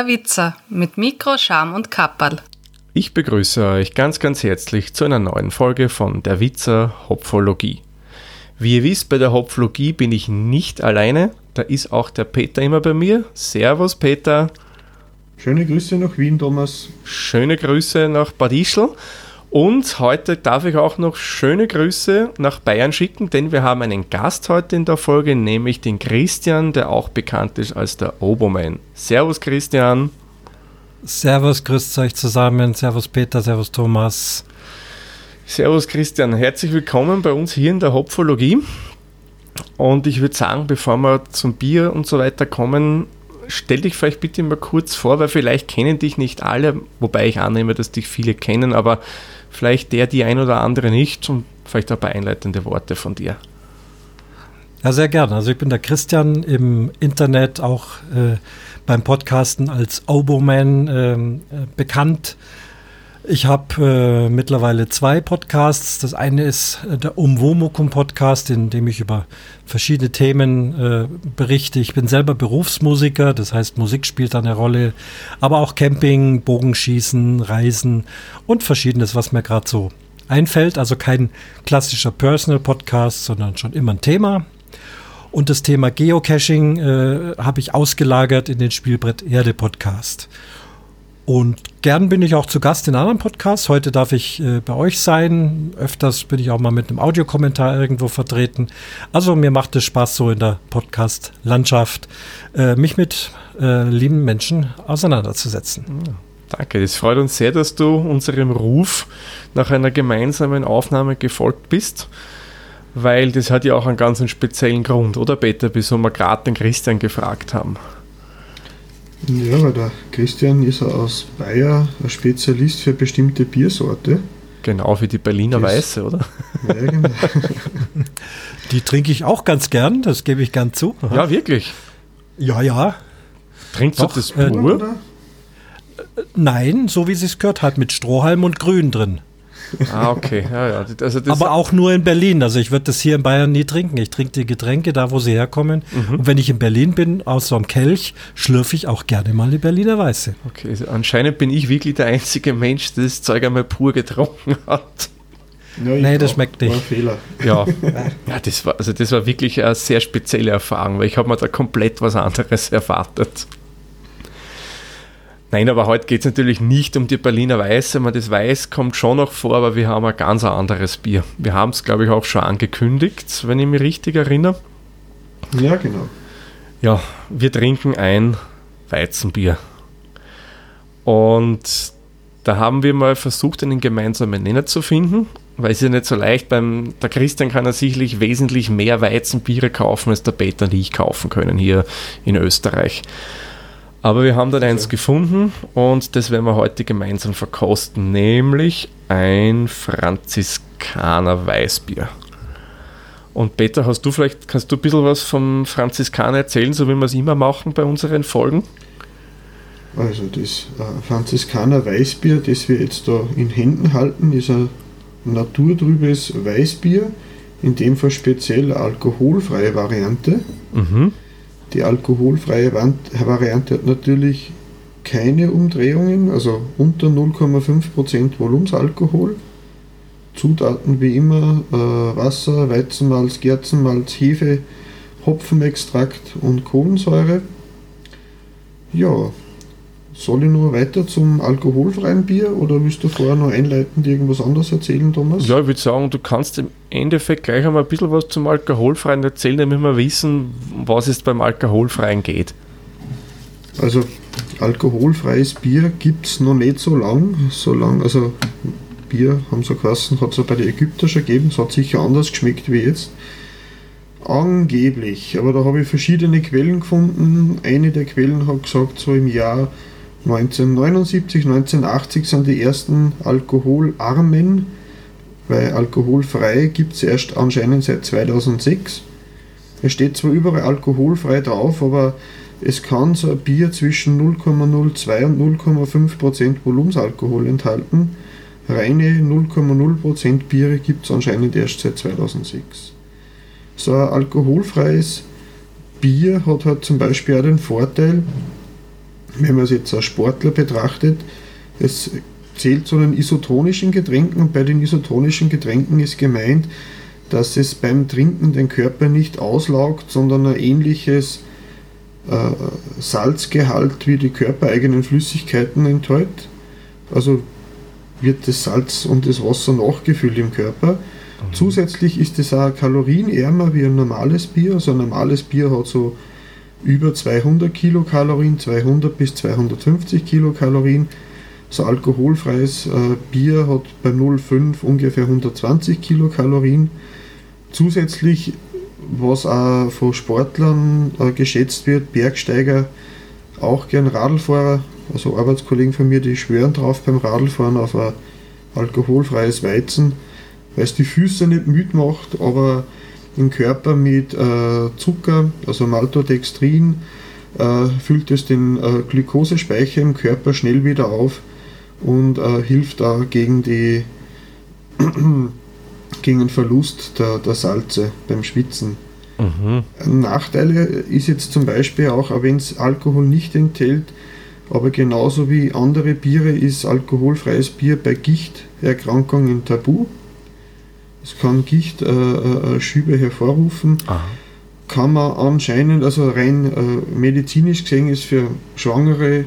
Der Witzer mit Mikro, Scham und Kapperl. Ich begrüße euch ganz, ganz herzlich zu einer neuen Folge von Der Witzer Hopfologie. Wie ihr wisst, bei der Hopfologie bin ich nicht alleine. Da ist auch der Peter immer bei mir. Servus, Peter. Schöne Grüße nach Wien, Thomas. Schöne Grüße nach Bad Ischl. Und heute darf ich auch noch schöne Grüße nach Bayern schicken, denn wir haben einen Gast heute in der Folge, nämlich den Christian, der auch bekannt ist als der Oboman. Servus Christian. Servus, grüßt euch zusammen. Servus Peter, servus Thomas. Servus Christian, herzlich willkommen bei uns hier in der Hopfologie. Und ich würde sagen, bevor wir zum Bier und so weiter kommen, stell dich vielleicht bitte mal kurz vor, weil vielleicht kennen dich nicht alle, wobei ich annehme, dass dich viele kennen, aber vielleicht der, die ein oder andere nicht und vielleicht ein paar einleitende Worte von dir. Ja, sehr gerne. Also ich bin der Christian im Internet, auch äh, beim Podcasten als Oboman ähm, äh, bekannt. Ich habe äh, mittlerweile zwei Podcasts. Das eine ist äh, der Umwomukum Podcast, in dem ich über verschiedene Themen äh, berichte. Ich bin selber Berufsmusiker, das heißt Musik spielt eine Rolle, aber auch Camping, Bogenschießen, Reisen und verschiedenes, was mir gerade so einfällt. Also kein klassischer Personal Podcast, sondern schon immer ein Thema. Und das Thema Geocaching äh, habe ich ausgelagert in den Spielbrett Erde Podcast. Und gern bin ich auch zu Gast in anderen Podcasts. Heute darf ich äh, bei euch sein. Öfters bin ich auch mal mit einem Audiokommentar irgendwo vertreten. Also mir macht es Spaß, so in der Podcast-Landschaft äh, mich mit äh, lieben Menschen auseinanderzusetzen. Ja, danke, es freut uns sehr, dass du unserem Ruf nach einer gemeinsamen Aufnahme gefolgt bist. Weil das hat ja auch einen ganz speziellen Grund, oder Peter, wieso wir gerade den Christian gefragt haben. Ja, weil der Christian ist aus Bayer ein Spezialist für bestimmte Biersorte. Genau, für die Berliner das, Weiße, oder? Ja, genau. die trinke ich auch ganz gern, das gebe ich gern zu. Aha. Ja, wirklich? Ja, ja. Trinkst Doch, du das pur? Äh, nein, so wie es gehört hat, mit Strohhalm und Grün drin. Ah, okay. Ja, ja. Also Aber auch nur in Berlin. Also ich würde das hier in Bayern nie trinken. Ich trinke die Getränke da, wo sie herkommen. Mhm. Und wenn ich in Berlin bin, aus so einem Kelch, schlürfe ich auch gerne mal die Berliner Weiße. Okay, also anscheinend bin ich wirklich der einzige Mensch, der das Zeug einmal pur getrunken hat. Ja, nee, das schmeckt nicht. War Fehler. Ja, ja das, war, also das war wirklich eine sehr spezielle Erfahrung, weil ich habe mir da komplett was anderes erwartet. Nein, aber heute geht es natürlich nicht um die Berliner Weiße. Man das Weiß kommt schon noch vor, aber wir haben ein ganz anderes Bier. Wir haben es, glaube ich, auch schon angekündigt, wenn ich mich richtig erinnere. Ja, genau. Ja, wir trinken ein Weizenbier. Und da haben wir mal versucht, einen gemeinsamen Nenner zu finden, weil es ist ja nicht so leicht. Beim, der Christian kann er sicherlich wesentlich mehr Weizenbiere kaufen, als der Peter und ich kaufen können hier in Österreich. Aber wir haben dann eins gefunden und das werden wir heute gemeinsam verkosten, nämlich ein Franziskaner Weißbier. Und Peter, hast du vielleicht, kannst du ein bisschen was vom Franziskaner erzählen, so wie wir es immer machen bei unseren Folgen? Also das äh, Franziskaner Weißbier, das wir jetzt da in Händen halten, ist ein naturtrübes Weißbier, in dem Fall speziell alkoholfreie Variante. Mhm. Die alkoholfreie Variante hat natürlich keine Umdrehungen, also unter 0,5% Volumensalkohol. Zutaten wie immer äh, Wasser, Weizenmalz, Gerzenmalz, Hefe, Hopfenextrakt und Kohlensäure. Ja, soll ich nur weiter zum alkoholfreien Bier oder willst du vorher noch einleitend irgendwas anderes erzählen, Thomas? Ja, ich würde sagen, du kannst im Endeffekt gleich einmal ein bisschen was zum alkoholfreien erzählen, damit wir wissen, was es beim alkoholfreien geht. Also, alkoholfreies Bier gibt es noch nicht so lang. So lang, also Bier, haben sie geheißen, hat es ja bei den Ägyptern schon gegeben. Es hat sicher anders geschmeckt wie jetzt. Angeblich, aber da habe ich verschiedene Quellen gefunden. Eine der Quellen hat gesagt, so im Jahr 1979, 1980 sind die ersten alkoholarmen, weil alkoholfrei gibt es erst anscheinend seit 2006. Es steht zwar überall alkoholfrei drauf, aber es kann so ein Bier zwischen 0,02 und 0,5% Volumensalkohol enthalten. Reine 0,0% Biere gibt es anscheinend erst seit 2006. So ein alkoholfreies Bier hat halt zum Beispiel auch den Vorteil, wenn man es jetzt als Sportler betrachtet, es zählt zu den isotonischen Getränken und bei den isotonischen Getränken ist gemeint, dass es beim Trinken den Körper nicht auslaugt, sondern ein ähnliches äh, Salzgehalt wie die körpereigenen Flüssigkeiten enthält. Also wird das Salz und das Wasser nachgefüllt im Körper. Mhm. Zusätzlich ist es auch kalorienärmer wie ein normales Bier. Also ein normales Bier hat so über 200 Kilokalorien, 200 bis 250 Kilokalorien. So alkoholfreies äh, Bier hat bei 0,5 ungefähr 120 Kilokalorien. Zusätzlich, was auch von Sportlern äh, geschätzt wird, Bergsteiger, auch gern Radlfahrer, also Arbeitskollegen von mir, die schwören drauf beim Radlfahren auf ein alkoholfreies Weizen, weil es die Füße nicht müde macht, aber den Körper mit äh, Zucker, also Maltodextrin, äh, füllt es den äh, Glukosespeicher im Körper schnell wieder auf und äh, hilft da gegen, die, gegen den Verlust der, der Salze beim Schwitzen. Mhm. Nachteile ist jetzt zum Beispiel auch, wenn es Alkohol nicht enthält, aber genauso wie andere Biere ist alkoholfreies Bier bei Gichterkrankungen tabu. Es kann Gichtschübe äh, äh hervorrufen. Aha. Kann man anscheinend, also rein äh, medizinisch gesehen, ist für Schwangere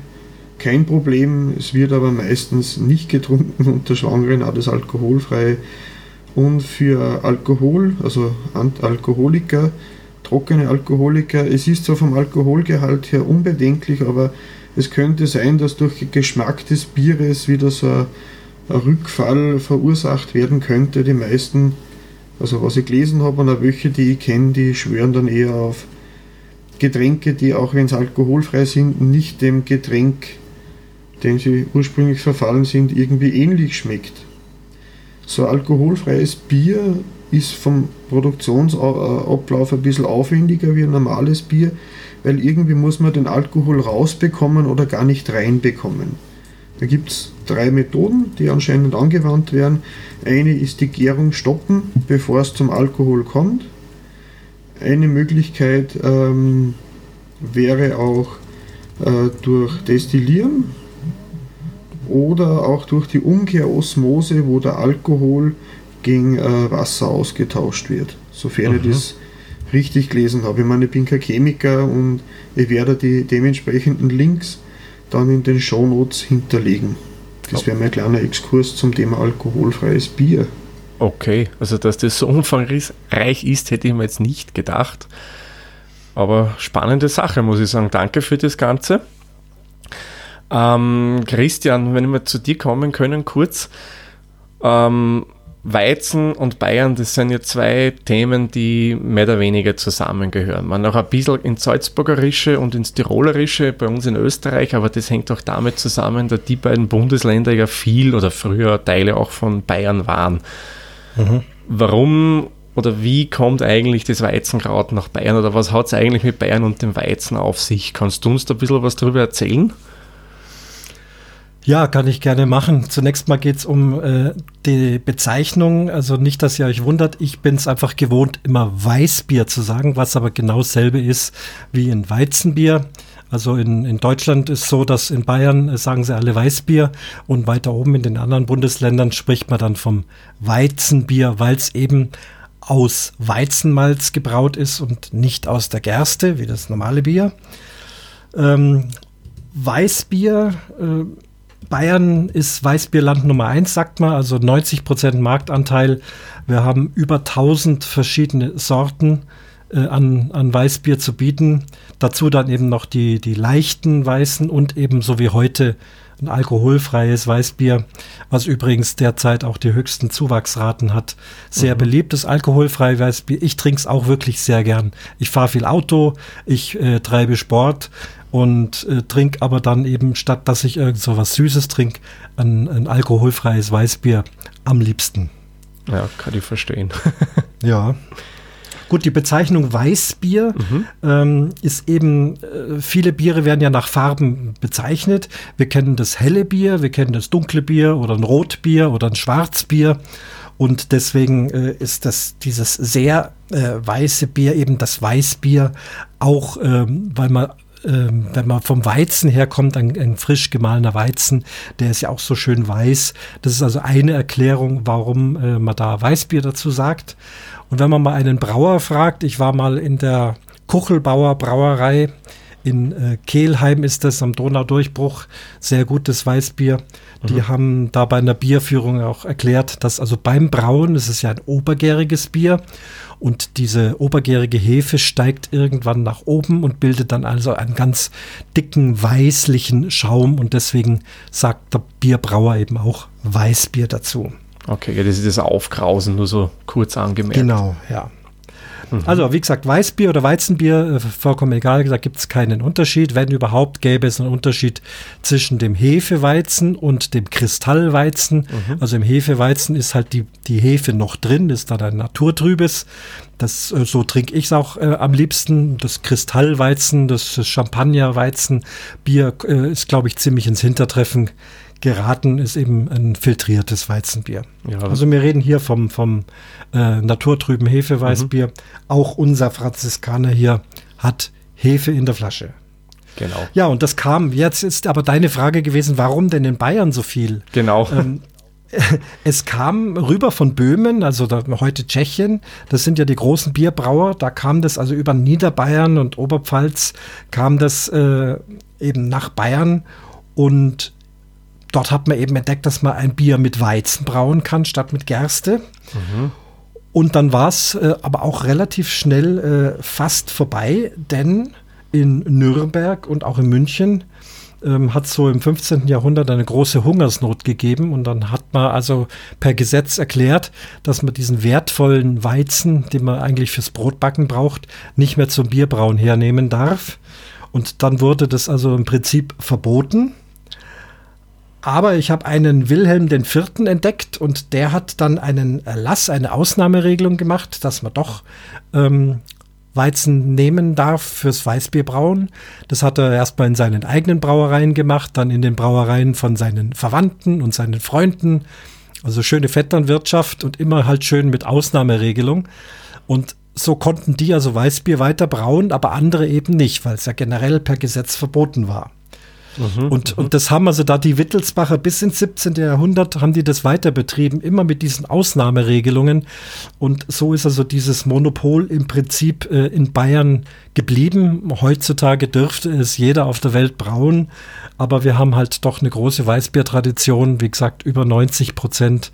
kein Problem. Es wird aber meistens nicht getrunken unter Schwangeren, auch das alkoholfreie. Und für Alkohol, also Alkoholiker, trockene Alkoholiker, es ist zwar vom Alkoholgehalt her unbedenklich, aber es könnte sein, dass durch Geschmack des Bieres wieder so ein Rückfall verursacht werden könnte. Die meisten, also was ich gelesen habe und auch welche, die ich kenne, die schwören dann eher auf Getränke, die auch wenn sie alkoholfrei sind, nicht dem Getränk, dem sie ursprünglich verfallen sind, irgendwie ähnlich schmeckt. So alkoholfreies Bier ist vom Produktionsablauf ein bisschen aufwendiger wie ein normales Bier, weil irgendwie muss man den Alkohol rausbekommen oder gar nicht reinbekommen. Da gibt es drei Methoden, die anscheinend angewandt werden. Eine ist die Gärung stoppen, bevor es zum Alkohol kommt. Eine Möglichkeit ähm, wäre auch äh, durch Destillieren oder auch durch die Umkehrosmose, wo der Alkohol gegen äh, Wasser ausgetauscht wird, sofern ich das richtig gelesen habe. Ich meine, ich bin kein Chemiker und ich werde die dementsprechenden Links dann in den Shownotes hinterlegen. Das wäre mein kleiner Exkurs zum Thema alkoholfreies Bier. Okay, also dass das so umfangreich ist, hätte ich mir jetzt nicht gedacht. Aber spannende Sache, muss ich sagen. Danke für das Ganze. Ähm, Christian, wenn wir zu dir kommen können, kurz. Ähm, Weizen und Bayern, das sind ja zwei Themen, die mehr oder weniger zusammengehören. Man auch ein bisschen ins Salzburgerische und ins Tirolerische bei uns in Österreich, aber das hängt auch damit zusammen, dass die beiden Bundesländer ja viel oder früher Teile auch von Bayern waren. Mhm. Warum oder wie kommt eigentlich das Weizenkraut nach Bayern oder was hat es eigentlich mit Bayern und dem Weizen auf sich? Kannst du uns da ein bisschen was darüber erzählen? Ja, kann ich gerne machen. Zunächst mal geht es um äh, die Bezeichnung. Also nicht, dass ihr euch wundert, ich bin es einfach gewohnt, immer Weißbier zu sagen, was aber genau dasselbe ist wie in Weizenbier. Also in, in Deutschland ist so, dass in Bayern äh, sagen sie alle Weißbier und weiter oben in den anderen Bundesländern spricht man dann vom Weizenbier, weil es eben aus Weizenmalz gebraut ist und nicht aus der Gerste, wie das normale Bier. Ähm, Weißbier äh, Bayern ist Weißbierland Nummer eins, sagt man, also 90 Prozent Marktanteil. Wir haben über 1000 verschiedene Sorten äh, an, an Weißbier zu bieten. Dazu dann eben noch die, die leichten Weißen und eben so wie heute ein alkoholfreies Weißbier, was übrigens derzeit auch die höchsten Zuwachsraten hat. Sehr mhm. beliebtes alkoholfreies Weißbier. Ich trinke es auch wirklich sehr gern. Ich fahre viel Auto, ich äh, treibe Sport und äh, trinke aber dann eben, statt dass ich irgend so was Süßes trinke, ein, ein alkoholfreies Weißbier am liebsten. Ja, kann ich verstehen. ja. Gut, die Bezeichnung Weißbier mhm. ähm, ist eben, äh, viele Biere werden ja nach Farben bezeichnet. Wir kennen das helle Bier, wir kennen das dunkle Bier oder ein Rotbier oder ein Schwarzbier. Und deswegen äh, ist das dieses sehr äh, weiße Bier eben das Weißbier auch, ähm, weil man ähm, wenn man vom Weizen herkommt, ein, ein frisch gemahlener Weizen, der ist ja auch so schön weiß. Das ist also eine Erklärung, warum äh, man da Weißbier dazu sagt. Und wenn man mal einen Brauer fragt, ich war mal in der Kuchelbauer Brauerei in äh, Kehlheim ist das am Donaudurchbruch sehr gutes Weißbier. Die mhm. haben da bei einer Bierführung auch erklärt, dass also beim Brauen, es ist ja ein obergäriges Bier und diese obergärige Hefe steigt irgendwann nach oben und bildet dann also einen ganz dicken weißlichen Schaum und deswegen sagt der Bierbrauer eben auch Weißbier dazu. Okay, ja, das ist das Aufkrausen, nur so kurz angemerkt. Genau, ja. Mhm. Also, wie gesagt, Weißbier oder Weizenbier, äh, vollkommen egal, da gibt es keinen Unterschied. Wenn überhaupt, gäbe es einen Unterschied zwischen dem Hefeweizen und dem Kristallweizen. Mhm. Also im Hefeweizen ist halt die, die Hefe noch drin, ist dann ein naturtrübes. Das, äh, so trinke ich es auch äh, am liebsten. Das Kristallweizen, das Champagnerweizen, Bier äh, ist, glaube ich, ziemlich ins Hintertreffen geraten, ist eben ein filtriertes Weizenbier. Ja. Also wir reden hier vom, vom äh, naturtrüben Hefeweißbier. Mhm. Auch unser Franziskaner hier hat Hefe in der Flasche. Genau. Ja, und das kam, jetzt ist aber deine Frage gewesen, warum denn in Bayern so viel? Genau. Ähm, es kam rüber von Böhmen, also da, heute Tschechien, das sind ja die großen Bierbrauer, da kam das also über Niederbayern und Oberpfalz, kam das äh, eben nach Bayern und dort hat man eben entdeckt, dass man ein Bier mit Weizen brauen kann, statt mit Gerste. Mhm. Und dann war es äh, aber auch relativ schnell äh, fast vorbei, denn in Nürnberg und auch in München ähm, hat so im 15. Jahrhundert eine große Hungersnot gegeben und dann hat man also per Gesetz erklärt, dass man diesen wertvollen Weizen, den man eigentlich fürs Brotbacken braucht, nicht mehr zum Bierbrauen hernehmen darf. Und dann wurde das also im Prinzip verboten. Aber ich habe einen Wilhelm IV. entdeckt und der hat dann einen Erlass, eine Ausnahmeregelung gemacht, dass man doch ähm, Weizen nehmen darf fürs Weißbierbrauen. Das hat er erstmal in seinen eigenen Brauereien gemacht, dann in den Brauereien von seinen Verwandten und seinen Freunden. Also schöne Vetternwirtschaft und immer halt schön mit Ausnahmeregelung. Und so konnten die also Weißbier weiter brauen, aber andere eben nicht, weil es ja generell per Gesetz verboten war. Mhm, und, mhm. und das haben also da die Wittelsbacher bis ins 17. Jahrhundert haben die das weiter betrieben, immer mit diesen Ausnahmeregelungen. Und so ist also dieses Monopol im Prinzip äh, in Bayern geblieben. Heutzutage dürfte es jeder auf der Welt brauen, aber wir haben halt doch eine große Weißbiertradition. Wie gesagt, über 90 Prozent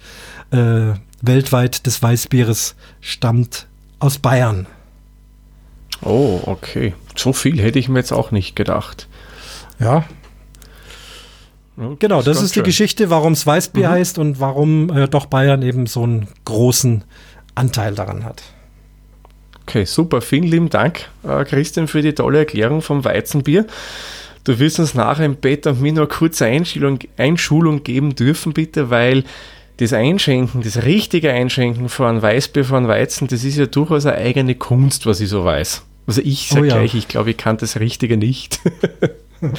äh, weltweit des Weißbieres stammt aus Bayern. Oh, okay. So viel hätte ich mir jetzt auch nicht gedacht. Ja, genau, das, ist, ist die Geschichte, warum es Weißbier mhm. heißt und warum äh, doch Bayern eben so einen großen Anteil daran hat. Okay, super. Vielen lieben Dank, äh, Christian, für die tolle Erklärung vom Weizenbier. Du wirst uns nachher im Bett und mir nur eine kurze Einschulung, Einschulung geben dürfen, bitte, weil das Einschenken, das richtige Einschenken von Weißbier, von Weizen, das ist ja durchaus eine eigene Kunst, was ich so weiß. Also ich sage oh ja. gleich, ich glaube, ich kann das Richtige nicht.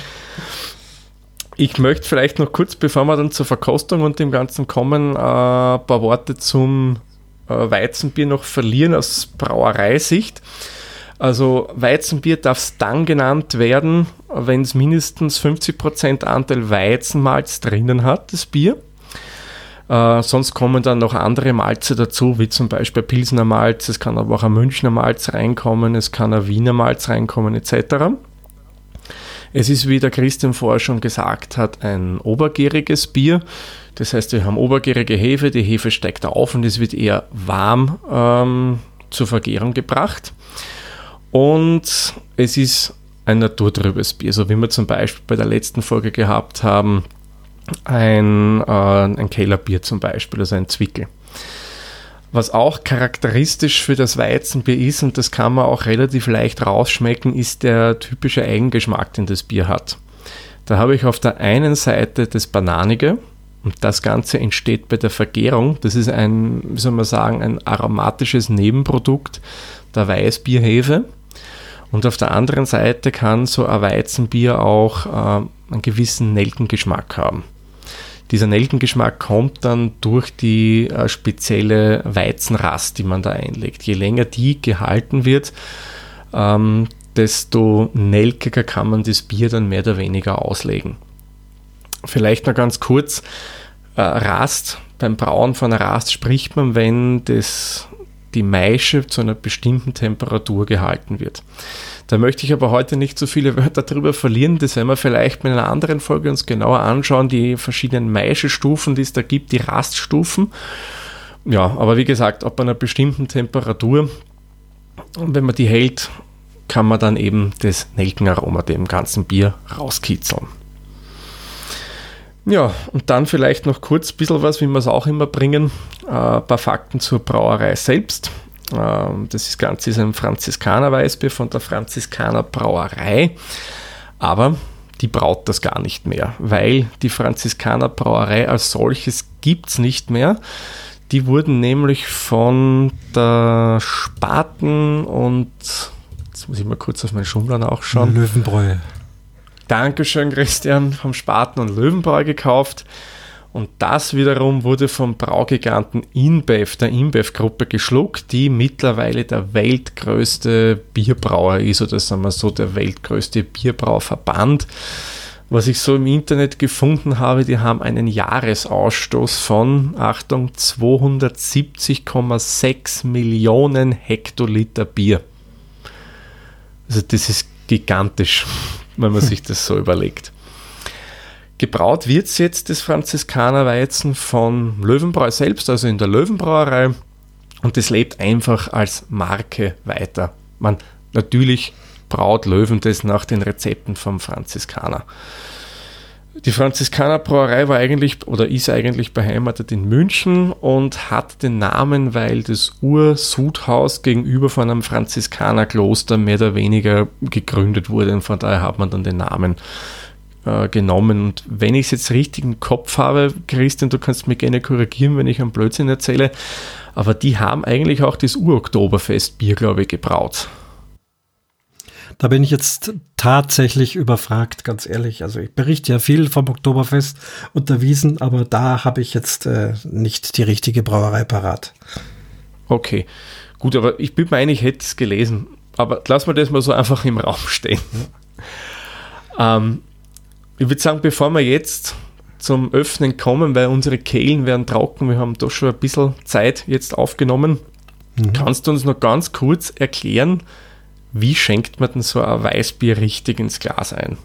Ich möchte vielleicht noch kurz, bevor wir dann zur Verkostung und dem Ganzen kommen, äh, ein paar Worte zum äh, Weizenbier noch verlieren aus Brauereisicht. Also Weizenbier darf es dann genannt werden, wenn es mindestens 50% Anteil Weizenmalz drinnen hat, das Bier. Äh, sonst kommen dann noch andere Malze dazu, wie zum Beispiel Pilsner Malz, es kann aber auch ein Münchner Malz reinkommen, es kann ein Wiener Malz reinkommen etc. Es ist, wie der Christian vorher schon gesagt hat, ein obergäriges Bier. Das heißt, wir haben obergärige Hefe, die Hefe steigt auf und es wird eher warm ähm, zur Vergärung gebracht. Und es ist ein naturtrübes Bier, so wie wir zum Beispiel bei der letzten Folge gehabt haben, ein, äh, ein Kellerbier zum Beispiel, also ein Zwickel. Was auch charakteristisch für das Weizenbier ist, und das kann man auch relativ leicht rausschmecken, ist der typische Eigengeschmack, den das Bier hat. Da habe ich auf der einen Seite das Bananige, und das Ganze entsteht bei der Vergärung. Das ist ein, wie soll man sagen, ein aromatisches Nebenprodukt der Weißbierhefe. Und auf der anderen Seite kann so ein Weizenbier auch äh, einen gewissen Nelkengeschmack haben. Dieser Nelkengeschmack kommt dann durch die äh, spezielle Weizenrast, die man da einlegt. Je länger die gehalten wird, ähm, desto nelkiger kann man das Bier dann mehr oder weniger auslegen. Vielleicht noch ganz kurz, äh, Rast, beim Brauen von Rast spricht man, wenn das, die Maische zu einer bestimmten Temperatur gehalten wird. Da möchte ich aber heute nicht so viele Wörter darüber verlieren. Das werden wir vielleicht mit einer anderen Folge uns genauer anschauen, die verschiedenen Maischestufen, die es da gibt, die Raststufen. Ja, aber wie gesagt, ab einer bestimmten Temperatur, wenn man die hält, kann man dann eben das Nelkenaroma dem ganzen Bier rauskitzeln. Ja, und dann vielleicht noch kurz ein bisschen was, wie wir es auch immer bringen, äh, ein paar Fakten zur Brauerei selbst. Ähm, das Ganze ist ein Franziskaner-Weißbier von der Franziskaner Brauerei, aber die braut das gar nicht mehr, weil die Franziskaner Brauerei als solches gibt es nicht mehr. Die wurden nämlich von der Spaten und jetzt muss ich mal kurz auf meinen Schummler nachschauen. Löwenbräu. Dankeschön, Christian, vom Spaten und Löwenbräu gekauft. Und das wiederum wurde vom Braugiganten InBev, der InBev-Gruppe, geschluckt, die mittlerweile der weltgrößte Bierbrauer ist, oder sagen wir so, der weltgrößte Bierbrauverband. Was ich so im Internet gefunden habe, die haben einen Jahresausstoß von, Achtung, 270,6 Millionen Hektoliter Bier. Also das ist gigantisch wenn man sich das so überlegt. Gebraut wird es jetzt das Franziskanerweizen von Löwenbräu selbst, also in der Löwenbrauerei. Und das lebt einfach als Marke weiter. Man natürlich braut Löwen das nach den Rezepten vom Franziskaner. Die Franziskaner Brauerei war eigentlich oder ist eigentlich beheimatet in München und hat den Namen, weil das Ur-Sudhaus gegenüber von einem Franziskanerkloster mehr oder weniger gegründet wurde und von daher hat man dann den Namen äh, genommen. Und wenn ich es jetzt richtig im Kopf habe, Christian, du kannst mich gerne korrigieren, wenn ich einen Blödsinn erzähle, aber die haben eigentlich auch das Ur-Oktoberfest-Bier, glaube ich, gebraut. Da bin ich jetzt tatsächlich überfragt, ganz ehrlich. Also ich berichte ja viel vom Oktoberfest unterwiesen, aber da habe ich jetzt äh, nicht die richtige Brauerei parat. Okay, gut, aber ich bin mir ein, ich hätte es gelesen. Aber lass mal das mal so einfach im Raum stehen. Ähm, ich würde sagen, bevor wir jetzt zum Öffnen kommen, weil unsere Kehlen werden trocken, wir haben doch schon ein bisschen Zeit jetzt aufgenommen. Mhm. Kannst du uns noch ganz kurz erklären, wie schenkt man denn so ein Weißbier richtig ins Glas ein?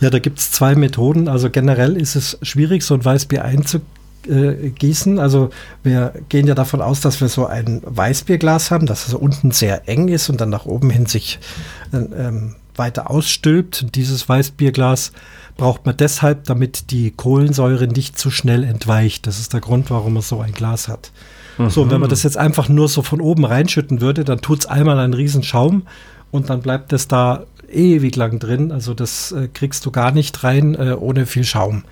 Ja, da gibt es zwei Methoden. Also generell ist es schwierig, so ein Weißbier einzugießen. Also wir gehen ja davon aus, dass wir so ein Weißbierglas haben, dass es unten sehr eng ist und dann nach oben hin sich ähm, weiter ausstülpt. Dieses Weißbierglas braucht man deshalb, damit die Kohlensäure nicht zu schnell entweicht. Das ist der Grund, warum man so ein Glas hat. So, und wenn man das jetzt einfach nur so von oben reinschütten würde, dann tut es einmal einen riesen Schaum und dann bleibt das da ewig lang drin. Also das äh, kriegst du gar nicht rein äh, ohne viel Schaum.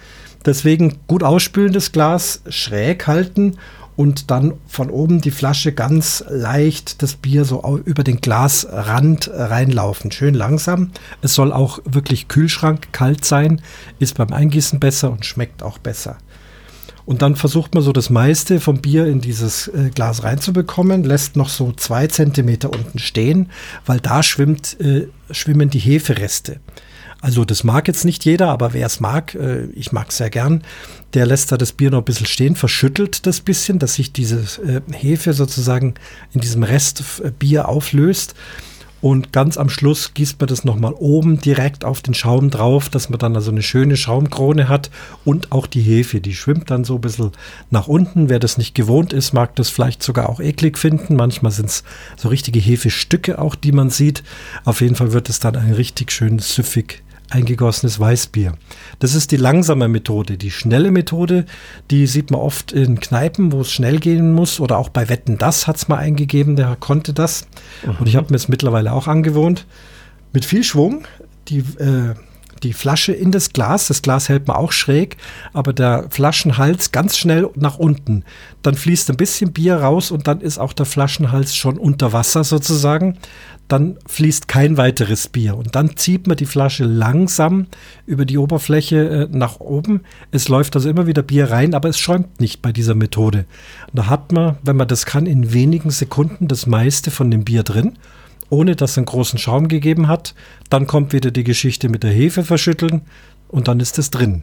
Deswegen gut ausspülendes Glas schräg halten und dann von oben die Flasche ganz leicht das Bier so über den Glasrand reinlaufen. Schön langsam. Es soll auch wirklich Kühlschrank kalt sein, ist beim Eingießen besser und schmeckt auch besser. Und dann versucht man so das meiste vom Bier in dieses äh, Glas reinzubekommen, lässt noch so zwei Zentimeter unten stehen, weil da schwimmt, äh, schwimmen die Hefereste. Also das mag jetzt nicht jeder, aber wer es mag, äh, ich mag es sehr gern, der lässt da das Bier noch ein bisschen stehen, verschüttelt das bisschen, dass sich diese äh, Hefe sozusagen in diesem Rest äh, Bier auflöst. Und ganz am Schluss gießt man das nochmal oben direkt auf den Schaum drauf, dass man dann also eine schöne Schaumkrone hat und auch die Hefe, die schwimmt dann so ein bisschen nach unten. Wer das nicht gewohnt ist, mag das vielleicht sogar auch eklig finden. Manchmal sind es so richtige Hefestücke auch, die man sieht. Auf jeden Fall wird es dann ein richtig schön süffig eingegossenes Weißbier. Das ist die langsame Methode. Die schnelle Methode, die sieht man oft in Kneipen, wo es schnell gehen muss oder auch bei Wetten, das hat es mal eingegeben, der konnte das. Mhm. Und ich habe mir es mittlerweile auch angewohnt. Mit viel Schwung, die, äh, die Flasche in das Glas. Das Glas hält man auch schräg, aber der Flaschenhals ganz schnell nach unten. Dann fließt ein bisschen Bier raus und dann ist auch der Flaschenhals schon unter Wasser sozusagen dann fließt kein weiteres Bier. Und dann zieht man die Flasche langsam über die Oberfläche äh, nach oben. Es läuft also immer wieder Bier rein, aber es schäumt nicht bei dieser Methode. Und da hat man, wenn man das kann, in wenigen Sekunden das meiste von dem Bier drin. ohne dass es einen großen Schaum gegeben hat. Dann kommt wieder die Geschichte mit der Hefe verschütteln und dann ist es drin.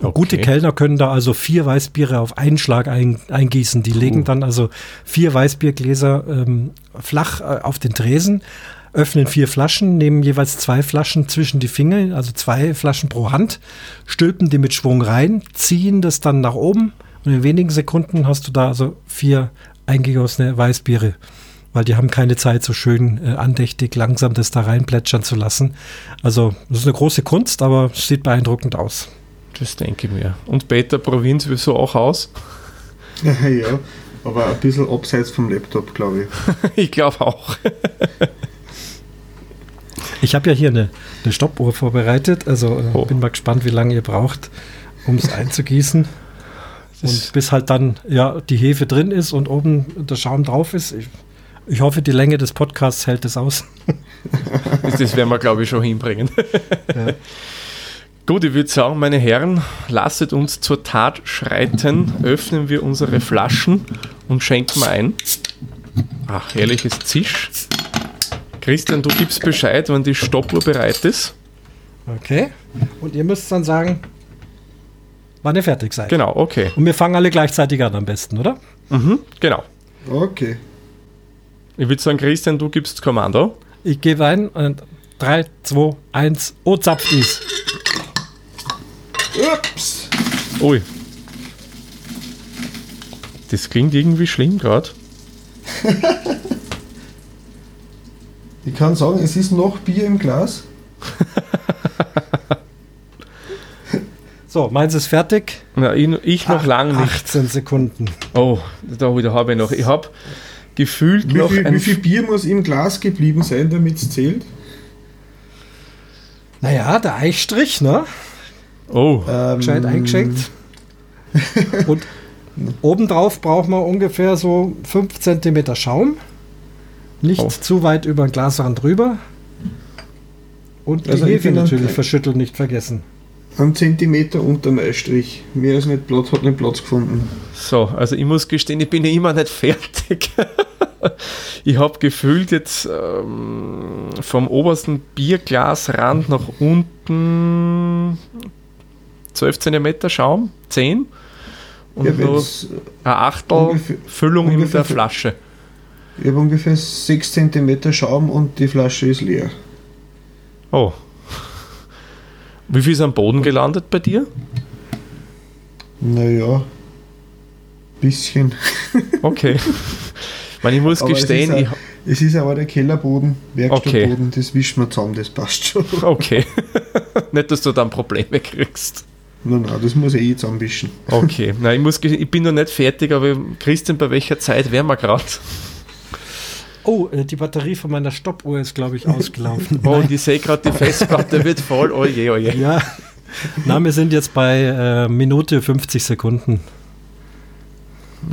Okay. Gute Kellner können da also vier Weißbiere auf einen Schlag ein, eingießen. Die legen dann also vier Weißbiergläser ähm, flach äh, auf den Tresen, öffnen vier Flaschen, nehmen jeweils zwei Flaschen zwischen die Finger, also zwei Flaschen pro Hand, stülpen die mit Schwung rein, ziehen das dann nach oben und in wenigen Sekunden hast du da also vier eingegossene Weißbiere. Weil die haben keine Zeit, so schön äh, andächtig langsam das da reinplätschern zu lassen. Also, das ist eine große Kunst, aber es sieht beeindruckend aus. Das denke ich mir. Und Peter Provinz, wieso auch aus? ja, aber ein bisschen abseits vom Laptop, glaube ich. ich glaube auch. Ich habe ja hier eine, eine Stoppuhr vorbereitet, also äh, Oh. bin mal gespannt, wie lange ihr braucht, um es einzugießen. Das- Und bis halt dann ja die Hefe drin ist und oben der Schaum drauf ist. Ich, ich hoffe, die Länge des Podcasts hält es aus. Das, das werden wir, glaube ich, schon hinbringen. Ja. Gut, ich würde sagen, meine Herren, lasset uns zur Tat schreiten. Öffnen wir unsere Flaschen und schenken ein. Ach, herrliches Zisch. Christian, du gibst Bescheid, wenn die Stoppuhr bereit ist. Okay. Und ihr müsst dann sagen, wann ihr fertig seid. Genau, okay. Und wir fangen alle gleichzeitig an am besten, oder? Mhm, genau. Okay. Ich würde sagen, Christian, du gibst Kommando. Ich gebe ein und 3, 2, 1, oh, zapft dies. Ups! Ui. Das klingt irgendwie schlimm gerade. Ich kann sagen, es ist noch Bier im Glas. So, meins ist fertig. Na, ich, ich noch lang nicht. 18 Sekunden. Oh, da, da habe ich noch. Ich habe gefühlt Wie noch viel, ein wie viel Bier muss im Glas geblieben sein, damit es zählt? Naja, der Eichstrich, ne? Oh, Ähm, Gescheit eingeschenkt. Und obendrauf braucht man ungefähr so 5 cm Schaum. Nicht Oh. zu weit über den Glasrand drüber. Und die Also Hefe natürlich verschütteln, nicht vergessen. Ein Zentimeter unter dem Eistrich. Mehr als nicht Platz, hat nicht Platz gefunden. so, also ich muss gestehen, ich bin ja immer nicht fertig. ich habe gefühlt jetzt ähm, vom obersten Bierglasrand nach unten 12 cm Schaum, 10 und Ja, wenn's- eine Achtel ungefähr- Füllung in ungefähr der für- Flasche. ich habe ungefähr 6 cm Schaum und die Flasche ist leer. Oh. Wie viel ist am Boden gelandet bei dir? Naja, bisschen. Okay. Weil ich muss Aber es gestehen, ist ich, auch- Es ist aber der Kellerboden, Werkstattboden, das wischen wir zusammen, das passt schon. Okay. Nicht, dass du dann Probleme kriegst. Nein, nein, das muss ich eh zusammenwischen. Okay. Nein, ich, muss, ich bin noch nicht fertig, aber Christian, bei welcher Zeit wären wir gerade? Oh, äh, die Batterie von meiner Stoppuhr ist, glaube ich, ausgelaufen. Oh, und ich sehe gerade, die Festplatte wird voll. Oje, oje. Ja. Na, wir sind jetzt bei äh, Minute 50 Sekunden.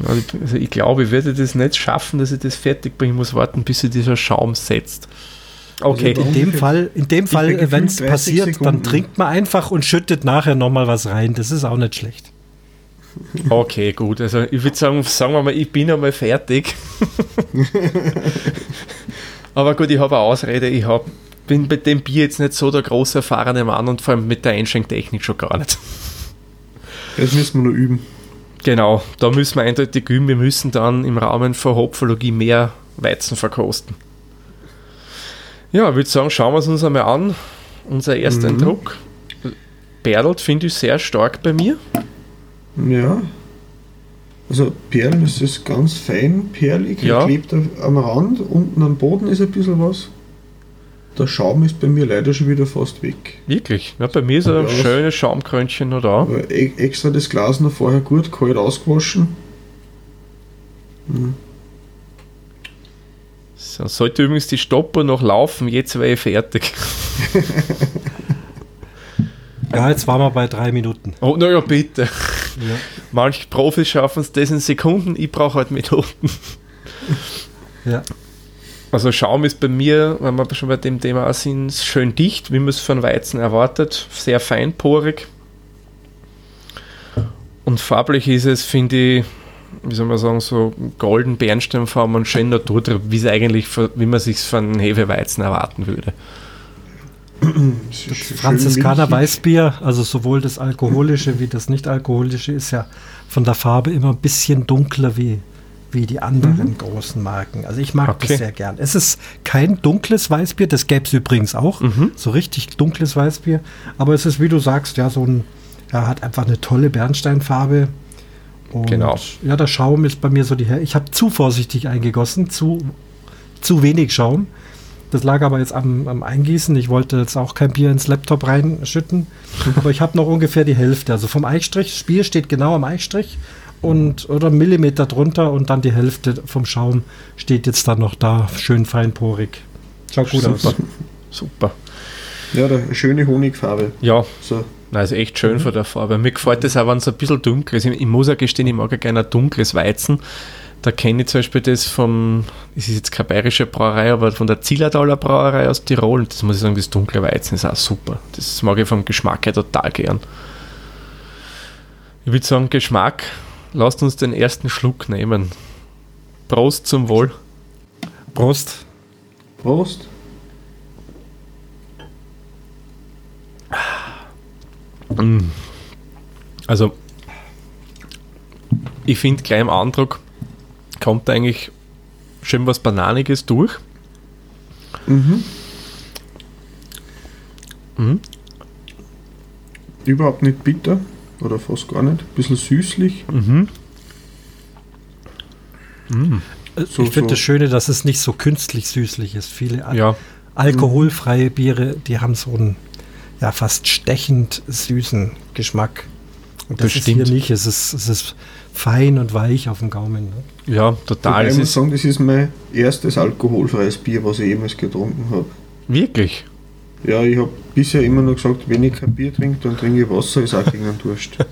Also ich- Also ich glaube, ich werde das nicht schaffen, dass ich das fertig bringe. Ich muss warten, bis sich dieser Schaum setzt. Okay. Also In dem Fall, in dem Fall, wenn es 30 passiert, dann Sekunden. trinkt man einfach und schüttet nachher nochmal was rein. Das ist auch nicht schlecht. Okay, gut. Also ich würde sagen, sagen wir mal, ich bin einmal fertig. Aber gut, ich habe eine Ausrede. Ich hab, bin bei dem Bier jetzt nicht so der große erfahrene Mann und vor allem mit der Einschenktechnik schon gar nicht. Das müssen wir noch üben. Genau, da müssen wir eindeutig üben. Wir müssen dann im Rahmen von Hopfologie mehr Weizen verkosten. Ja, ich würde sagen, schauen wir es uns einmal an. Unser erster Mhm. Eindruck. Bertelt finde ich sehr stark bei mir. Ja. Also Perlen ist es ganz fein, perlig, Ja. klebt am Rand, unten am Boden ist ein bisschen was. Der Schaum ist bei mir leider schon wieder fast weg. Wirklich. Ja, bei mir ist ein Ja. schönes Schaumkrönchen noch da. E extra das Glas noch vorher gut kalt ausgewaschen. So, sollte übrigens die Stoppuhr noch laufen, jetzt wäre ich fertig. Ja, jetzt waren wir bei drei Minuten. Oh, naja, bitte. Ja. Manche Profis schaffen es das in Sekunden, ich brauche halt Minuten. Ja. Also Schaum ist bei mir, wenn wir schon bei dem Thema sind, schön dicht, wie man es von Weizen erwartet, sehr feinporig. Und farblich ist es, finde ich, wie soll man sagen, so golden Bernsteinfarben und schön Natur, wie es eigentlich, wie man sich von Hefeweizen erwarten würde. Franziskaner Weißbier, also sowohl das alkoholische wie das nicht alkoholische, ist ja von der Farbe immer ein bisschen dunkler wie, wie die anderen mhm. großen Marken. Also ich mag okay. das sehr gern. Es ist kein dunkles Weißbier, das gäbe es übrigens auch, mhm. so richtig dunkles Weißbier, aber es ist, wie du sagst, ja, so ein, er hat einfach eine tolle Bernsteinfarbe. Und genau. Ja, der Schaum ist bei mir so die. Ich habe zu vorsichtig eingegossen, zu, zu wenig Schaum. Das lag aber jetzt am, am Eingießen. Ich wollte jetzt auch kein Bier ins Laptop reinschütten. aber ich habe noch ungefähr die Hälfte. Also vom Eichstrich, das Bier steht genau am Eichstrich und oder einen Millimeter drunter und dann die Hälfte vom Schaum steht jetzt dann noch da, schön feinporig. Schaut gut Super. aus. Super. Ja, eine schöne Honigfarbe. Ja. So. Nein, ist echt schön mhm. von der Farbe. Mir gefällt das auch, wenn es ein bisschen dunkel ist. Ich muss auch gestehen, ich mag ja gerne ein dunkles Weizen. Da kenne ich zum Beispiel das vom, es ist jetzt keine bayerische Brauerei, aber von der Zillertaler Brauerei aus Tirol. Und das muss ich sagen, das dunkle Weizen ist auch super. Das mag ich vom Geschmack her total gern. Ich würde sagen, Geschmack, lasst uns den ersten Schluck nehmen. Prost zum Wohl. Prost. Prost. Also, ich finde gleich im Andruck, kommt eigentlich schön was Bananiges durch. Mhm. Mhm. Überhaupt nicht bitter oder fast gar nicht. Ein bisschen süßlich. Mhm. Mhm. So, ich finde so. das Schöne, dass es nicht so künstlich süßlich ist. Viele ja. alkoholfreie Biere, die haben so einen ja, fast stechend süßen Geschmack. Und das, das ist stimmt. hier nicht. Es ist, es ist fein und weich auf dem Gaumen. Ne? Ja, total. Ich muss sagen, das ist mein erstes alkoholfreies Bier, was ich jemals getrunken habe. Wirklich? Ja, ich habe bisher immer nur gesagt, wenn ich kein Bier trinke, dann trinke ich Wasser, ist auch gegen einen Durst.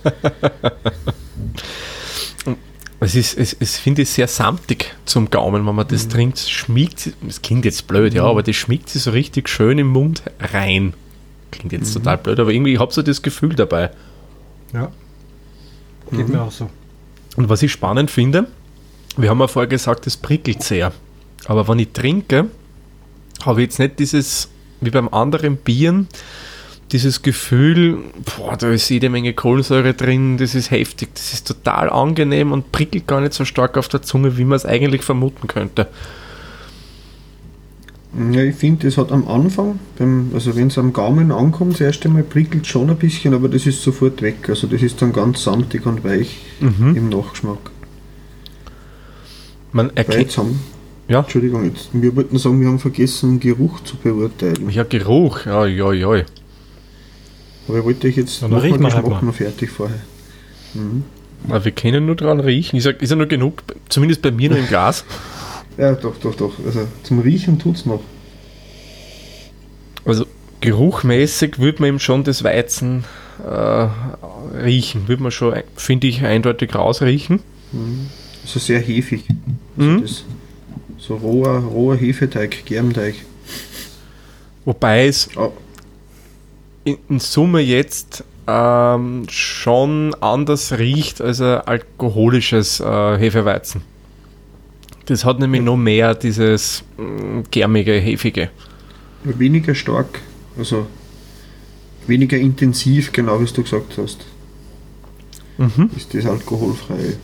Es ist, es, es finde ich sehr samtig zum Gaumen, wenn man das mhm. trinkt. Schmiegt, das klingt jetzt blöd, ja, mhm. aber das schmiegt sich so richtig schön im Mund rein. Klingt jetzt mhm. total blöd, aber irgendwie, ich habe so das Gefühl dabei. Ja. Geht mhm. mir auch so. Und was ich spannend finde, wir haben ja vorher gesagt, es prickelt sehr. Aber wenn ich trinke, habe ich jetzt nicht dieses, wie beim anderen Bieren, dieses Gefühl, boah, da ist jede Menge Kohlensäure drin, das ist heftig, das ist total angenehm und prickelt gar nicht so stark auf der Zunge, wie man es eigentlich vermuten könnte. Ja, ich finde, das hat am Anfang, beim, also wenn es am Gaumen ankommt, das erste Mal prickelt schon ein bisschen, aber das ist sofort weg. Also das ist dann ganz samtig und weich mhm. im Nachgeschmack. Man erkennt. Ja? Entschuldigung, jetzt, wir wollten sagen, wir haben vergessen, Geruch zu beurteilen. Ja, Geruch, ja, ja, ja. Aber ich wollte euch jetzt noch mal Geschmack halt noch fertig vorher. Mhm. Aber wir können nur dran riechen. Ich sag, ist ja nur genug, zumindest bei mir nur im Glas. Ja, doch, doch, doch. Also zum Riechen tut es noch. Also geruchmäßig würde man eben schon das Weizen äh, riechen. Würde man schon, finde ich, eindeutig rausriechen. Mhm. Also sehr hefig. Also mhm. so roher, roher Hefeteig, Germteig. Wobei es oh. in, in, Summe jetzt ähm, schon anders riecht als ein alkoholisches äh, Hefeweizen. Das hat nämlich noch mehr dieses mm, gärmige, hefige. Weniger stark, also weniger intensiv, genau wie du gesagt hast. Mhm. Ist das alkoholfrei.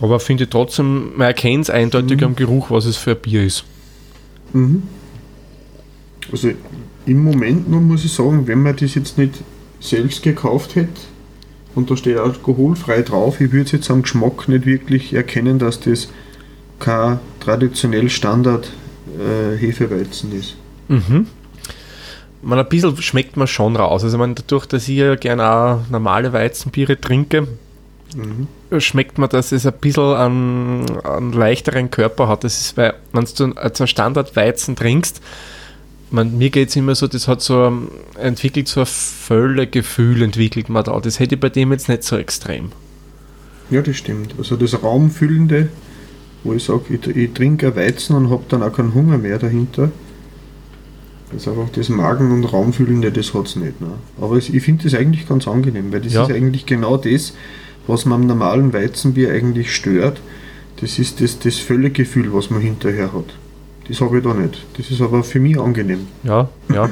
Aber finde ich trotzdem, man erkennt es eindeutig mhm. am Geruch, was es für ein Bier ist. Mhm. Also im Moment noch muss ich sagen, wenn man das jetzt nicht selbst gekauft hätte und da steht alkoholfrei drauf, ich würde es jetzt am Geschmack nicht wirklich erkennen, dass das kein traditionell Standard äh, Hefeweizen ist. Mhm. Man, ein bisschen schmeckt man schon raus. Also man, dadurch, dass ich ja gerne auch normale Weizenbiere trinke, mhm. schmeckt man, dass es ein bisschen einen, einen leichteren Körper hat. Das ist, weil, wenn du so Standardweizen trinkst, man, mir geht es immer so, das hat so entwickelt so ein Völlegefühl entwickelt man da. Das hätte ich bei dem jetzt nicht so extrem. Ja, das stimmt. Also das Raumfüllende wo ich sage, ich, ich trinke Weizen und habe dann auch keinen Hunger mehr dahinter. Das ist einfach das Magen- und Raumfüllende, das hat es nicht. Ne? Aber es, ich finde das eigentlich ganz angenehm, weil das ja. ist eigentlich genau das, was man am normalen Weizenbier eigentlich stört, das ist das, das Völlegefühl, was man hinterher hat. Das habe ich da nicht. Das ist aber für mich angenehm. Ja, ja.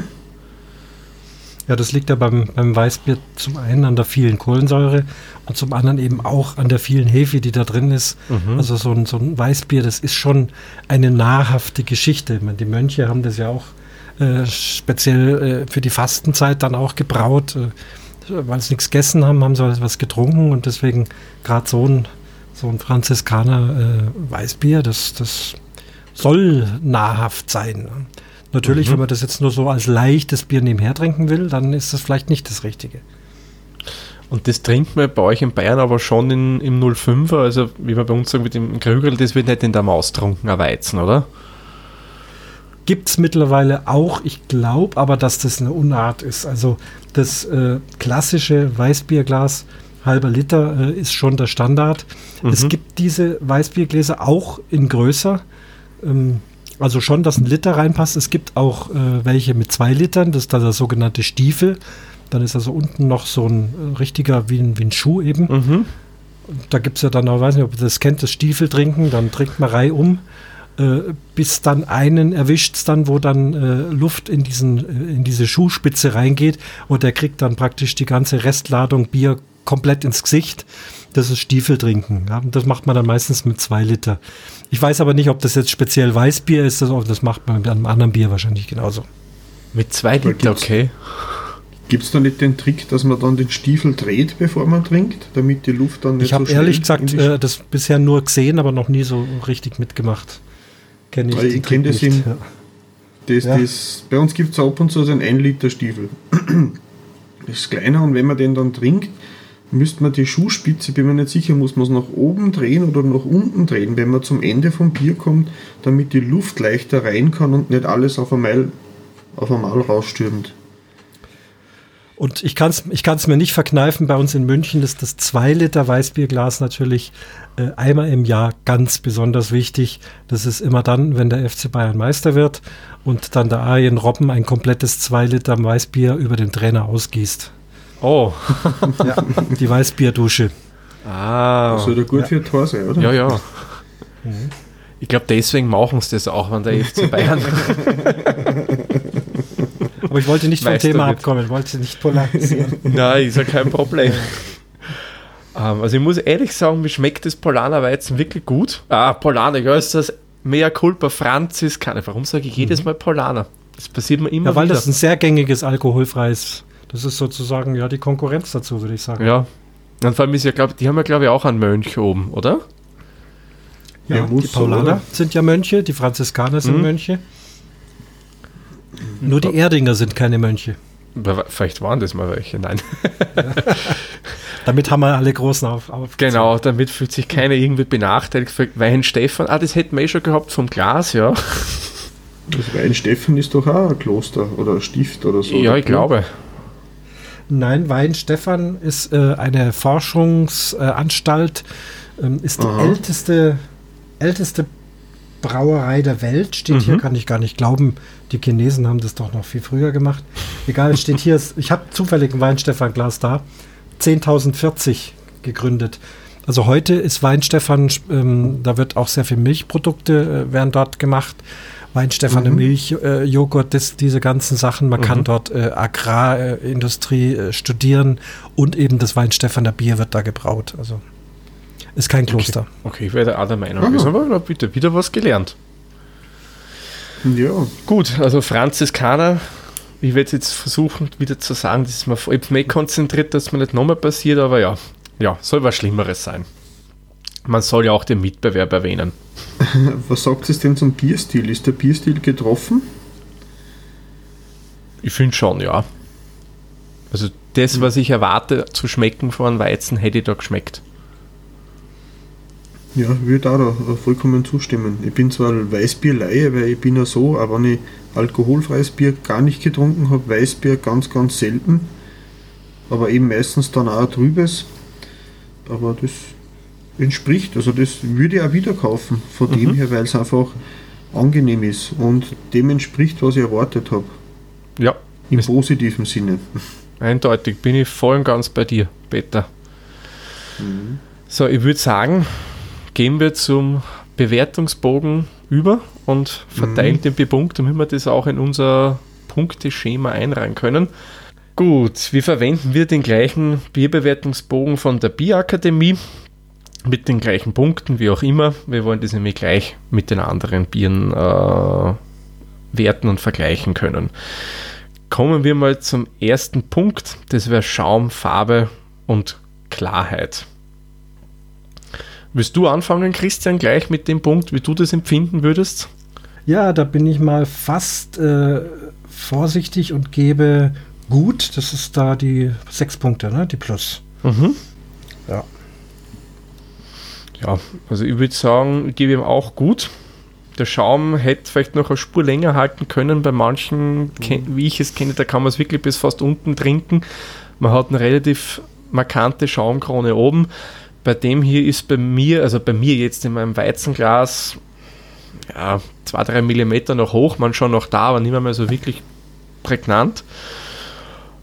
Ja, das liegt ja beim, beim Weißbier zum einen an der vielen Kohlensäure und zum anderen eben auch an der vielen Hefe, die da drin ist. Mhm. Also so ein, so ein Weißbier, das ist schon eine nahrhafte Geschichte. Ich meine, die Mönche haben das ja auch äh, speziell äh, für die Fastenzeit dann auch gebraut. Äh, weil sie nichts gegessen haben, haben sie was getrunken und deswegen gerade so ein, so ein Franziskaner äh, Weißbier, das, das soll nahrhaft sein. Natürlich, Mhm. wenn man das jetzt nur so als leichtes Bier nebenher trinken will, dann ist das vielleicht nicht das Richtige. Und das trinkt man bei euch in Bayern aber schon in, im 05er, also wie wir bei uns sagen mit dem Krügel, das wird nicht in der Maus trunken, ein Weizen, oder? Gibt es mittlerweile auch, ich glaube aber, dass das eine Unart ist. Also das äh, klassische Weißbierglas, halber Liter, äh, ist schon der Standard. Es Mhm. gibt diese Weißbiergläser auch in größer. Ähm, also schon, dass ein Liter reinpasst. Es gibt auch äh, welche mit zwei Litern, das ist dann der sogenannte Stiefel. Dann ist also unten noch so ein äh, richtiger, wie ein, wie ein Schuh eben. Mhm. Da gibt es ja dann auch, weiß nicht, ob ihr das kennt, das Stiefel trinken, dann trinkt man reihum, äh, bis dann einen erwischt es dann, wo dann äh, Luft in, diesen, äh, in diese Schuhspitze reingeht und der kriegt dann praktisch die ganze Restladung Bier komplett ins Gesicht. Das ist Stiefel trinken. Ja? Das macht man dann meistens mit zwei Liter. Ich weiß aber nicht, ob das jetzt speziell Weißbier ist, das, das macht man mit einem anderen Bier wahrscheinlich genauso. Mit zwei Liter, gibt's- okay. Gibt es da nicht den Trick, dass man dann den Stiefel dreht, bevor man trinkt, damit die Luft dann nicht Ich habe schnell ehrlich gesagt äh, das bisher nur gesehen, aber noch nie so richtig mitgemacht. Kenn ich kenn Trick das nicht, in- ja. Das, Ja. das, bei uns gibt es ab und zu so einen 1-Liter-Stiefel. Das ist kleiner und wenn man den dann trinkt, müsste man die Schuhspitze, bin mir nicht sicher, muss man es nach oben drehen oder nach unten drehen, wenn man zum Ende vom Bier kommt, damit die Luft leichter rein kann und nicht alles auf einmal, auf einmal rausstürmt. Und ich kann es ich kann's mir nicht verkneifen, bei uns in München ist das 2 Liter Weißbierglas natürlich äh, einmal im Jahr ganz besonders wichtig. Das ist immer dann, wenn der FC Bayern Meister wird und dann der Arjen Robben ein komplettes 2 Liter Weißbier über den Trainer ausgießt. Oh. Die Weißbierdusche. Ah. Das sollte gut für ein Tor sein, oder? Ja, ja. Ich glaube, deswegen machen sie das auch, wenn der FC Bayern. Aber ich wollte nicht vom Meister Thema wird. abkommen, ich wollte nicht polarisieren. Nein, ist ja kein Problem. Ähm, also ich muss ehrlich sagen, mir schmeckt das Polaner Weizen wirklich gut. Ah, Polaner, ja, ist das Mea Culpa Franziskaner. Warum sage ich jedes Mal Polaner? Das passiert mir immer ja, weil wieder. das ein sehr gängiges alkoholfreies, das ist sozusagen ja die Konkurrenz dazu, würde ich sagen. ja. Und vor allem ist ja, glaube die haben ja, glaube ich, auch einen Mönch oben, oder? Ja, Ja, muss die Paulaner oder? sind ja Mönche, die Franziskaner sind Mhm. Mönche. Nur die Erdinger sind keine Mönche. Vielleicht waren das mal welche, nein. Damit haben wir alle Großen auf. auf Genau, damit fühlt sich keiner irgendwie benachteiligt. Wein Stefan, ah, das hätten wir eh schon gehabt vom Glas, ja. Das Weinsteffen ist doch auch ein Kloster oder ein Stift oder so. ja, oder? ich glaube. Nein, Weinstefan ist äh, eine Forschungsanstalt, ähm, ist die Aha. älteste, älteste Brauerei der Welt. Steht hier, Mhm. kann ich gar nicht glauben. Die Chinesen haben das doch noch viel früher gemacht. Egal, steht hier, ich habe zufällig ein Weinstefan-Glas da. 10.040 gegründet. Also heute ist Weinstefan, ähm, da wird auch sehr viel Milchprodukte äh, werden dort gemacht. Weinstefan Mhm. Milch, äh, Joghurt, das, diese ganzen Sachen. Man kann Mhm. dort äh, Agrarindustrie äh, studieren und eben das Weinstefaner Bier wird da gebraut. Also ist kein Kloster. Okay, ich werde auch der Meinung. Aha. Jetzt haben wir aber bitte wieder was gelernt. Ja, Gut, also Franziskaner. Ich werde jetzt versuchen, wieder zu sagen, dass man mich konzentriert, dass mir nicht nochmal passiert, aber ja, ja, soll was Schlimmeres sein. Man soll ja auch den Mitbewerb erwähnen. was sagt es denn zum Bierstil? Ist der Bierstil getroffen? Ich finde schon, ja. Also das, was ich erwarte zu schmecken von einem Weizen, hätte ich da geschmeckt. Ja, ich würde auch da vollkommen zustimmen. Ich bin zwar Weißbierleihe, weil ich bin ja so, aber wenn ich alkoholfreies Bier gar nicht getrunken habe, Weißbier ganz, ganz selten. Aber eben meistens dann auch ein trübes. Aber das entspricht, also das würde ich auch wieder kaufen, von dem Mhm. her, weil es einfach angenehm ist und dem entspricht, was ich erwartet habe. Ja, Im positiven Sinne. eindeutig bin ich voll und ganz bei dir, Peter. Mhm. So, ich würde sagen, gehen wir zum Bewertungsbogen über und verteilen mhm. den B-Punkt, damit wir das auch in unser Punkteschema einreihen können. Gut, wie verwenden wir den gleichen Bierbewertungsbogen von der Bierakademie mit den gleichen Punkten, wie auch immer. Wir wollen das nämlich gleich mit den anderen Bieren äh, werten und vergleichen können. Kommen wir mal zum ersten Punkt, das wäre Schaum, Farbe und Klarheit. Willst du anfangen, Christian, gleich mit dem Punkt, wie du das empfinden würdest? Ja, da bin ich mal fast äh, vorsichtig und gebe gut. Das ist da die sechs Punkte, ne? die Plus. Mhm. Ja. Also ich würde sagen, ich gebe ihm auch gut. Der Schaum hätte vielleicht noch eine Spur länger halten können. Bei manchen, mhm. wie ich es kenne, da kann man es wirklich bis fast unten trinken. Man hat eine relativ markante Schaumkrone oben. Bei dem hier ist bei mir, also bei mir jetzt in meinem Weizenglas, ja, 2-3 Millimeter noch hoch, man schon noch da, aber nicht mehr so wirklich prägnant.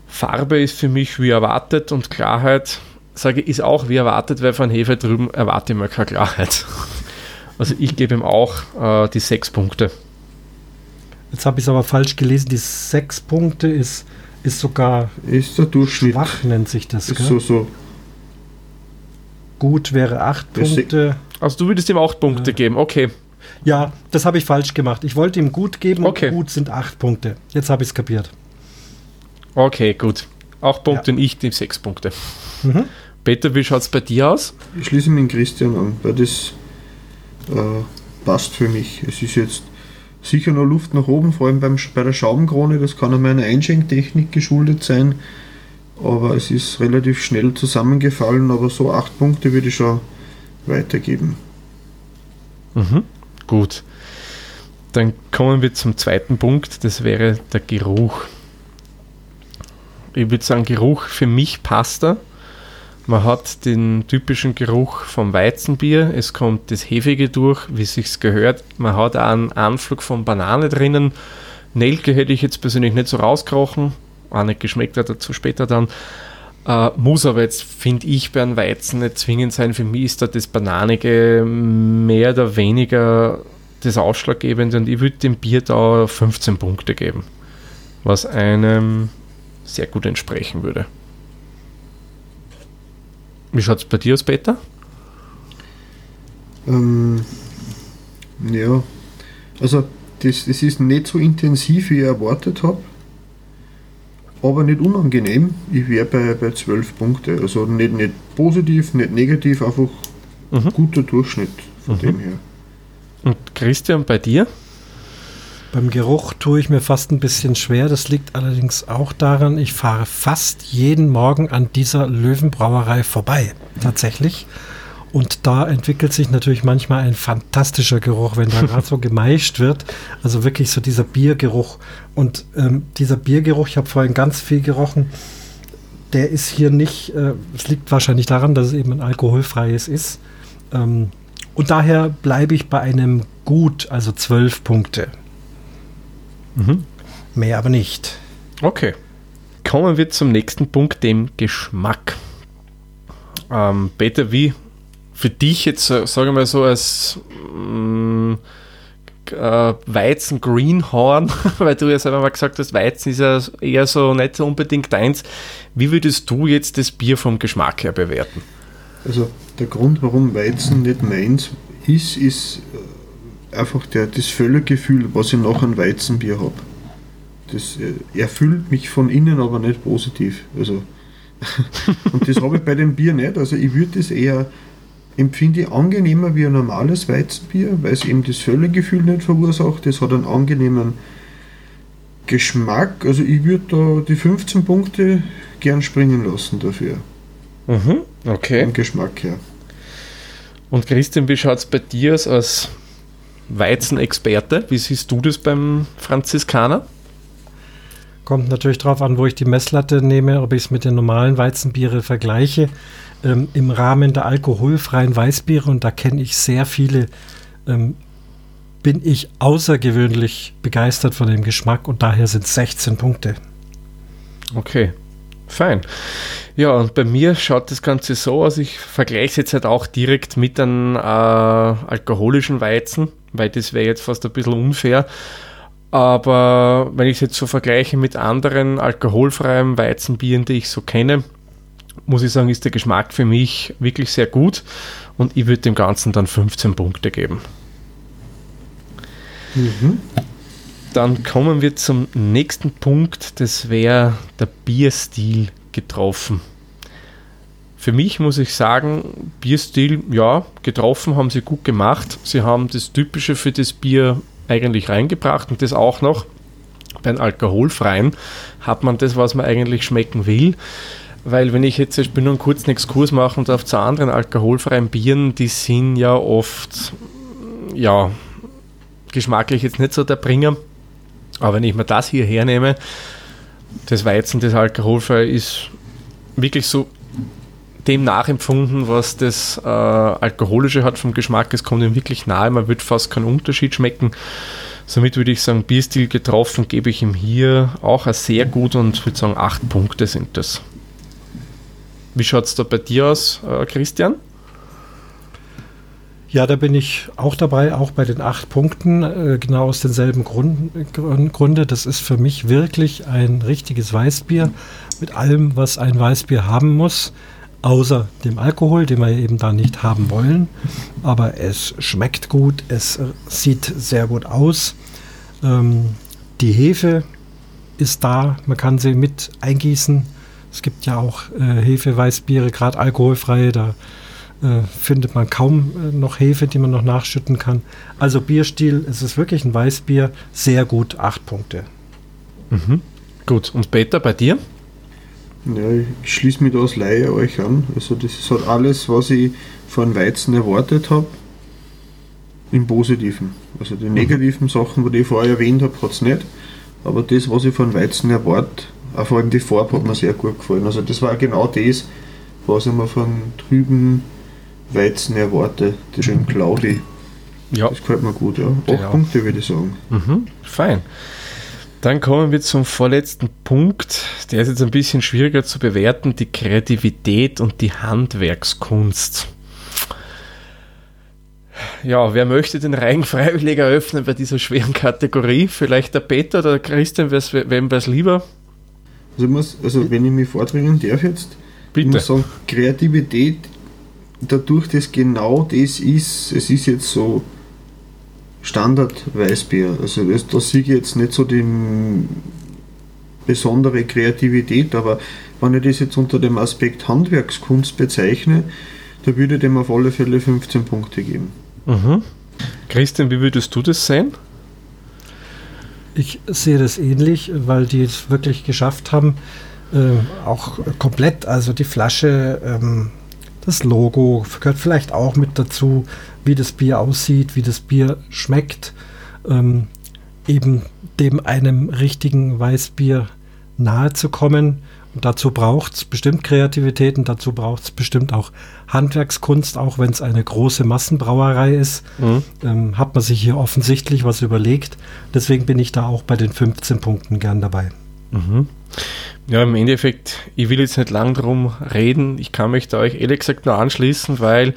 Farbe ist für mich wie erwartet und Klarheit, sage ich, ist auch wie erwartet, weil von Hefe drüben erwarte ich mal keine Klarheit. Also ich gebe ihm auch äh, die sechs Punkte. Jetzt habe ich es aber falsch gelesen. Die sechs Punkte ist, ist sogar ist der Durchschnitt. schwach, nennt sich das. Ist so, so. Gut wäre acht Punkte. Also du würdest ihm acht Punkte ja. geben, okay. Ja, das habe ich falsch gemacht. Ich wollte ihm gut geben okay. und gut sind acht Punkte. Jetzt habe ich es kapiert. Okay, gut. Acht Punkte ja. und ich die sechs Punkte. Mhm. Peter, wie schaut es bei dir aus? Ich schließe mich Christian an, weil das äh, passt für mich. Es ist jetzt sicher noch Luft nach oben, vor allem beim, bei der Schaumkrone. Das kann an meiner Einschenktechnik geschuldet sein, aber es ist relativ schnell zusammengefallen. Aber so acht Punkte würde ich schon weitergeben. Mhm. Gut. Dann kommen wir zum zweiten Punkt, das wäre der Geruch. Ich würde sagen, Geruch für mich passt er. Man hat den typischen Geruch vom Weizenbier, es kommt das Hefige durch, wie es sich gehört. Man hat auch einen Anflug von Banane drinnen. Nelke hätte ich jetzt persönlich nicht so rauskrochen, auch nicht geschmeckt hat dazu später dann. Äh, muss aber jetzt, finde ich, bei einem Weizen nicht zwingend sein. Für mich ist da das Bananige mehr oder weniger das Ausschlaggebende und ich würde dem Bier da 15 Punkte geben, was einem sehr gut entsprechen würde. Wie schaut es bei dir aus, Peter? Ähm, ja, also das, das ist nicht so intensiv, wie ich erwartet habe, aber nicht unangenehm. Ich wäre bei, bei 12 Punkte. Also nicht, nicht positiv, nicht negativ, einfach mhm. guter Durchschnitt von mhm. dem her. Und Christian, bei dir? Beim Geruch tue ich mir fast ein bisschen schwer. Das liegt allerdings auch daran, ich fahre fast jeden Morgen an dieser Löwenbrauerei vorbei. Tatsächlich. Und da entwickelt sich natürlich manchmal ein fantastischer Geruch, wenn da gerade so gemeischt wird. Also wirklich so dieser Biergeruch. Und ähm, dieser Biergeruch, ich habe vorhin ganz viel gerochen, der ist hier nicht, äh, es liegt wahrscheinlich daran, dass es eben ein alkoholfreies ist. Ähm, und daher bleibe ich bei einem Gut, also zwölf Punkte. Mhm. Mehr aber nicht. Okay. Kommen wir zum nächsten Punkt, dem Geschmack. Ähm, Peter, wie für dich jetzt, äh, sagen wir mal so, als mm, äh, Weizen Greenhorn, weil du ja selber mal gesagt hast, Weizen ist ja eher so nicht unbedingt deins. Wie würdest du jetzt das Bier vom Geschmack her bewerten? Also der Grund, warum Weizen nicht meins ist, ist einfach der, das Völlergefühl, was ich nach einem Weizenbier habe. Das äh, erfüllt mich von innen, aber nicht positiv. Also, und das habe ich bei dem Bier nicht. Also ich würde das eher empfinde ich angenehmer wie ein normales Weizenbier, weil es eben das Völlergefühl nicht verursacht. Das hat einen angenehmen Geschmack. Also ich würde da die 15 Punkte gern springen lassen dafür. Mhm, okay. Vom Geschmack her. Und Christian, wie schaut es bei dir aus als Weizenexperte. Wie siehst du das beim Franziskaner? Kommt natürlich darauf an, wo ich die Messlatte nehme, ob ich es mit den normalen Weizenbiere vergleiche. Ähm, Im Rahmen der alkoholfreien Weißbiere, und da kenne ich sehr viele, ähm, bin ich außergewöhnlich begeistert von dem Geschmack und daher sind 16 Punkte. Okay. Fein. Ja, und bei mir schaut das Ganze so aus, ich vergleiche es jetzt halt auch direkt mit einem äh, alkoholischen Weizen, weil das wäre jetzt fast ein bisschen unfair. Aber wenn ich es jetzt so vergleiche mit anderen alkoholfreien Weizenbieren, die ich so kenne, muss ich sagen, ist der Geschmack für mich wirklich sehr gut und ich würde dem Ganzen dann 15 Punkte geben. Mhm. Dann kommen wir zum nächsten Punkt, das wäre der Bierstil getroffen. Für mich muss ich sagen, Bierstil, ja, getroffen haben sie gut gemacht. Sie haben das Typische für das Bier eigentlich reingebracht und das auch noch. Beim Alkoholfreien hat man das, was man eigentlich schmecken will. Weil wenn ich jetzt, ich bin nur einen kurzen Exkurs machen und auf zu anderen alkoholfreien Bieren, die sind ja oft, ja, geschmacklich jetzt nicht so der Bringer. Aber wenn ich mir das hier hernehme, das Weizen, das alkoholfrei ist wirklich so dem nachempfunden, was das äh, Alkoholische hat vom Geschmack. Es kommt ihm wirklich nahe, man wird fast keinen Unterschied schmecken. Somit würde ich sagen, Bierstil getroffen, gebe ich ihm hier auch ein sehr gut und würde sagen, acht Punkte sind das. Wie schaut es da bei dir aus, äh, Christian? Ja, da bin ich auch dabei, auch bei den acht Punkten, äh, genau aus denselben Grund, Gründe. Das ist für mich wirklich ein richtiges Weißbier mit allem, was ein Weißbier haben muss, außer dem Alkohol, den wir eben da nicht haben wollen. Aber es schmeckt gut, es sieht sehr gut aus. Ähm, die Hefe ist da, man kann sie mit eingießen es gibt ja auch äh, Hefeweißbiere, gerade alkoholfreie, da äh, findet man kaum äh, noch Hefe, die man noch nachschütten kann. Also Bierstil, es ist wirklich ein Weißbier, sehr gut, acht Punkte. Mhm. Gut, und Peter, bei dir? Ja, ich schließe mich da als Laie euch an. Also das ist halt alles, was ich von Weizen erwartet habe, im Positiven. Also die mhm. negativen Sachen, die ich vorher erwähnt habe, hat es nicht. Aber das, was ich von Weizen erwarte, auch vor allem die Farbe hat mir sehr gut gefallen. Also das war genau das, was ich mir von drüben Weizen erwarte. Das schön Claudi. Ja. Das gefällt mir gut, ja. Acht ja. Punkte würde ich sagen. Mhm, fein. Dann kommen wir zum vorletzten Punkt. Der ist jetzt ein bisschen schwieriger zu bewerten. Die Kreativität und die Handwerkskunst. Ja, wer möchte den Reigen freiwillig eröffnen bei dieser schweren Kategorie? Vielleicht der Peter oder der Christian, wem wäre es lieber? Also, muss, also wenn ich mich vordringen darf jetzt, Bitte. ich muss sagen, Kreativität, dadurch, dass genau das ist, es ist jetzt so Standard-Weißbier. Also das, da sehe ich jetzt nicht so die besondere Kreativität, aber wenn ich das jetzt unter dem Aspekt Handwerkskunst bezeichne, da würde ich dem auf alle Fälle 15 Punkte geben. Mhm. Christian, wie würdest du das sehen? Ich sehe das ähnlich, weil die es wirklich geschafft haben, äh, auch komplett, also die Flasche, ähm, das Logo gehört vielleicht auch mit dazu, wie das Bier aussieht, wie das Bier schmeckt, ähm, eben dem einem richtigen Weißbier nahe zu kommen und dazu braucht es bestimmt Kreativität und dazu braucht es bestimmt auch Handwerkskunst, auch wenn es eine große Massenbrauerei ist. Mhm. Ähm, hat man sich hier offensichtlich was überlegt. Deswegen bin ich da auch bei den 15 Punkten gern dabei. Mhm. Ja, im Endeffekt, ich will jetzt nicht lang drum reden. Ich kann mich da euch ehrlich gesagt nur anschließen, weil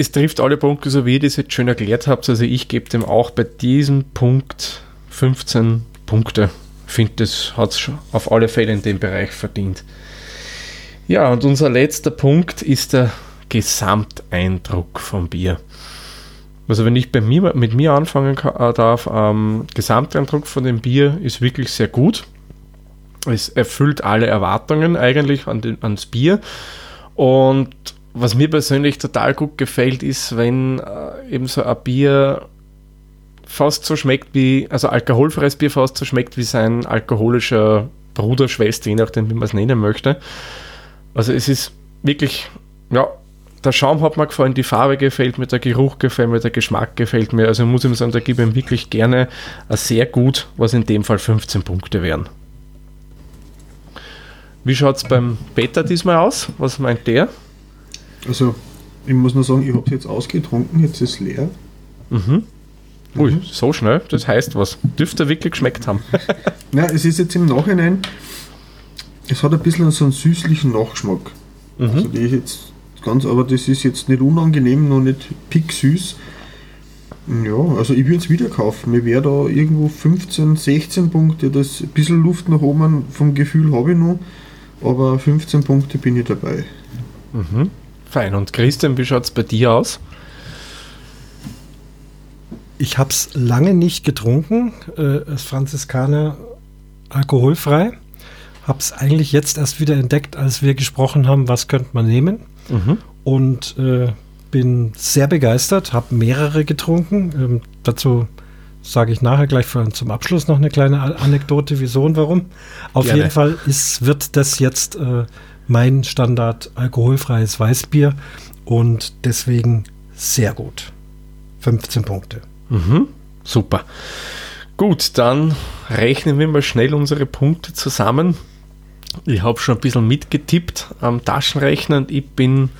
es trifft alle Punkte, so wie ihr das jetzt schön erklärt habt. Also ich gebe dem auch bei diesem Punkt 15 Punkte finde, das hat es auf alle Fälle in dem Bereich verdient. Ja, und unser letzter Punkt ist der Gesamteindruck vom Bier. Also wenn ich bei mir mit mir anfangen äh, darf, ähm, Gesamteindruck von dem Bier ist wirklich sehr gut. Es erfüllt alle Erwartungen eigentlich an den, ans Bier. Und was mir persönlich total gut gefällt, ist, wenn äh, eben so ein Bier fast so schmeckt wie, also alkoholfreies Bier fast so schmeckt wie sein alkoholischer Bruder, Schwester, je nachdem, wie man es nennen möchte. Also es ist wirklich, ja, der Schaum hat mir gefallen, die Farbe gefällt mir, der Geruch gefällt mir, der Geschmack gefällt mir. Also muss ich sagen, da gebe ich ihm wirklich gerne sehr gut, was in dem Fall 15 Punkte wären. Wie schaut es beim Peter diesmal aus? Was meint der? Also, ich muss nur sagen, ich habe es jetzt ausgetrunken, jetzt ist es leer. Mhm. Ui, mhm. so schnell? Das heißt was. Dürfte wirklich geschmeckt haben. ja, es ist jetzt im Nachhinein, es hat ein bisschen so einen süßlichen Nachgeschmack. Mhm. Also die ist jetzt ganz, aber das ist jetzt nicht unangenehm, noch nicht pick süß. Ja, also ich würde es wieder kaufen. Mir wäre da irgendwo 15, 16 Punkte, das ein bisschen Luft nach oben vom Gefühl habe ich noch, aber 15 Punkte bin ich dabei. Mhm. Fein. Und Christian, wie schaut es bei dir aus? Ich habe es lange nicht getrunken, äh, das Franziskaner alkoholfrei. Habe es eigentlich jetzt erst wieder entdeckt, als wir gesprochen haben, was könnte man nehmen. Mhm. Und äh, bin sehr begeistert, habe mehrere getrunken. Ähm, dazu sage ich nachher gleich für, zum Abschluss noch eine kleine Anekdote, wieso und warum. Auf Gerne. jeden Fall ist, wird das jetzt äh, mein Standard alkoholfreies Weißbier und deswegen sehr gut. 15 Punkte. Mhm. Super. Gut, dann rechnen wir mal schnell unsere Punkte zusammen. Ich habe schon ein bisschen mitgetippt am Taschenrechner und ich bin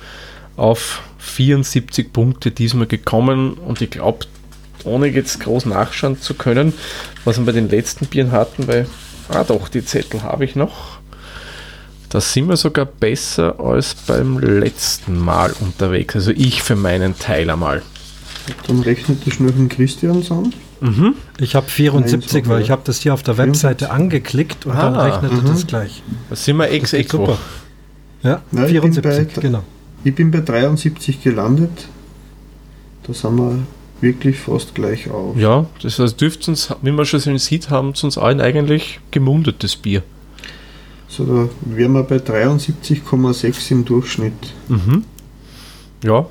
auf 74 Punkte diesmal gekommen und ich glaube, ohne jetzt groß nachschauen zu können, was wir bei den letzten Bieren hatten, weil, ah doch, die Zettel habe ich noch. Da sind wir sogar besser als beim letzten Mal unterwegs. Also ich für meinen Teil einmal. Dann rechnet das schnell von Christian an. Mhm. Ich habe 74, Nein, so weil ich habe das hier auf der Webseite angeklickt und dann Ah, rechnet er mhm. das gleich. Da sind wir ex equo. super. Ja, Nein, ich bin 74, bei- genau. Ich bin bei 73 gelandet. Da sind wir wirklich fast gleich auf. Ja, das heißt, dürfte uns, wie man schon so sieht, haben es uns allen eigentlich gemundet, das Bier. So, da wären wir bei 73,6 im Durchschnitt. Mhm. Ja.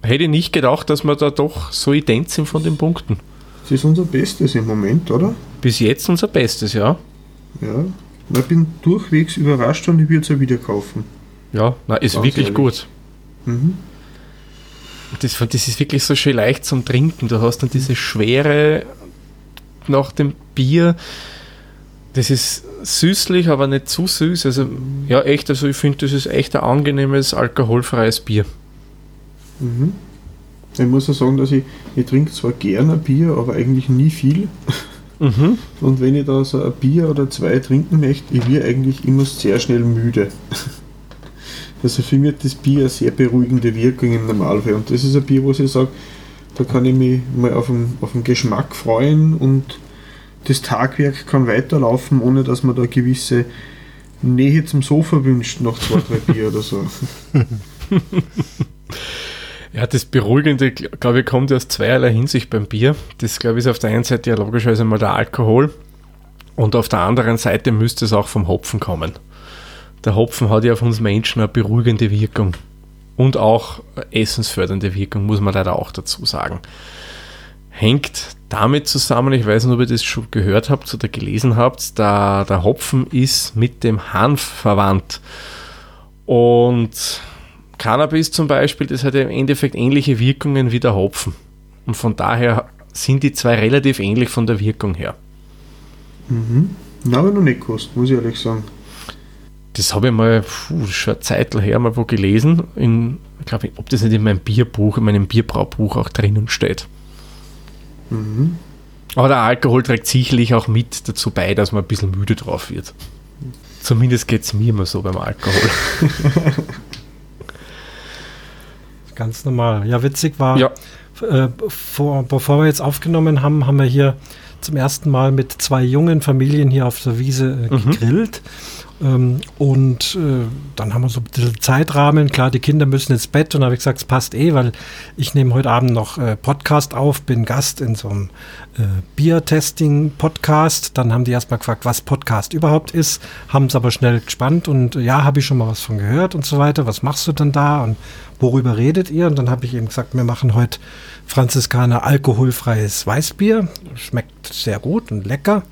Hätte ich nicht gedacht, dass wir da doch so ident sind von den Punkten. Das ist unser Bestes im Moment, oder? Bis jetzt unser Bestes, ja. Ja. Ich bin durchwegs überrascht und ich würde es ja wieder kaufen. Ja, na, ist Ganz wirklich ehrlich. gut. Mhm. Das, das ist wirklich so schön leicht zum Trinken. Du hast dann diese Schwere nach dem Bier. Das ist süßlich, aber nicht zu süß. Also, ja, echt, also ich finde, das ist echt ein angenehmes, alkoholfreies Bier. Mhm. Ich muss ja sagen, dass ich, ich trinke zwar gerne Bier, aber eigentlich nie viel. Mhm. Und wenn ich da so ein Bier oder zwei trinken möchte, ich werde eigentlich immer sehr schnell müde. Also für mich hat das Bier eine sehr beruhigende Wirkung im Normalfall. Und das ist ein Bier, wo ich sage, da kann ich mich mal auf den, auf den Geschmack freuen und das Tagwerk kann weiterlaufen, ohne dass man da gewisse Nähe zum Sofa wünscht nach zwei, drei Bier oder so. Ja, das Beruhigende, glaube ich, kommt aus zweierlei Hinsicht beim Bier. Das, glaube ich, ist auf der einen Seite ja logischerweise mal der Alkohol und auf der anderen Seite müsste es auch vom Hopfen kommen. Der Hopfen hat ja auf uns Menschen eine beruhigende Wirkung und auch essensfördernde Wirkung, muss man leider auch dazu sagen. Hängt damit zusammen, ich weiß nicht, ob ihr das schon gehört habt oder gelesen habt, da der Hopfen ist mit dem Hanf verwandt. Und Cannabis zum Beispiel, das hat ja im Endeffekt ähnliche Wirkungen wie der Hopfen. Und von daher sind die zwei relativ ähnlich von der Wirkung her. Mhm. Na, aber noch nicht gekostet, muss ich ehrlich sagen. Das habe ich mal puh, schon eine Zeit her mal wo gelesen. In, ich glaube, ob das nicht in meinem Bierbuch, in meinem Bierbraubuch auch drinnen steht. Mhm. Aber der Alkohol trägt sicherlich auch mit dazu bei, dass man ein bisschen müde drauf wird. Zumindest geht es mir immer so beim Alkohol. Ganz normal. Ja, witzig war, Ja. äh, vor, bevor wir jetzt aufgenommen haben, haben wir hier zum ersten Mal mit zwei jungen Familien hier auf der Wiese äh, Mhm. gegrillt. Ähm, und äh, dann haben wir so ein bisschen Zeitrahmen. Klar, die Kinder müssen ins Bett und da habe ich gesagt, es passt eh, weil ich nehme heute Abend noch äh, Podcast auf, bin Gast in so einem äh, Bier-Testing-Podcast. Dann haben die erstmal gefragt, was Podcast überhaupt ist, haben es aber schnell gespannt und äh, ja, habe ich schon mal was von gehört und so weiter. Was machst du denn da und worüber redet ihr? Und dann habe ich eben gesagt, wir machen heute Franziskaner alkoholfreies Weißbier. Schmeckt sehr gut und lecker.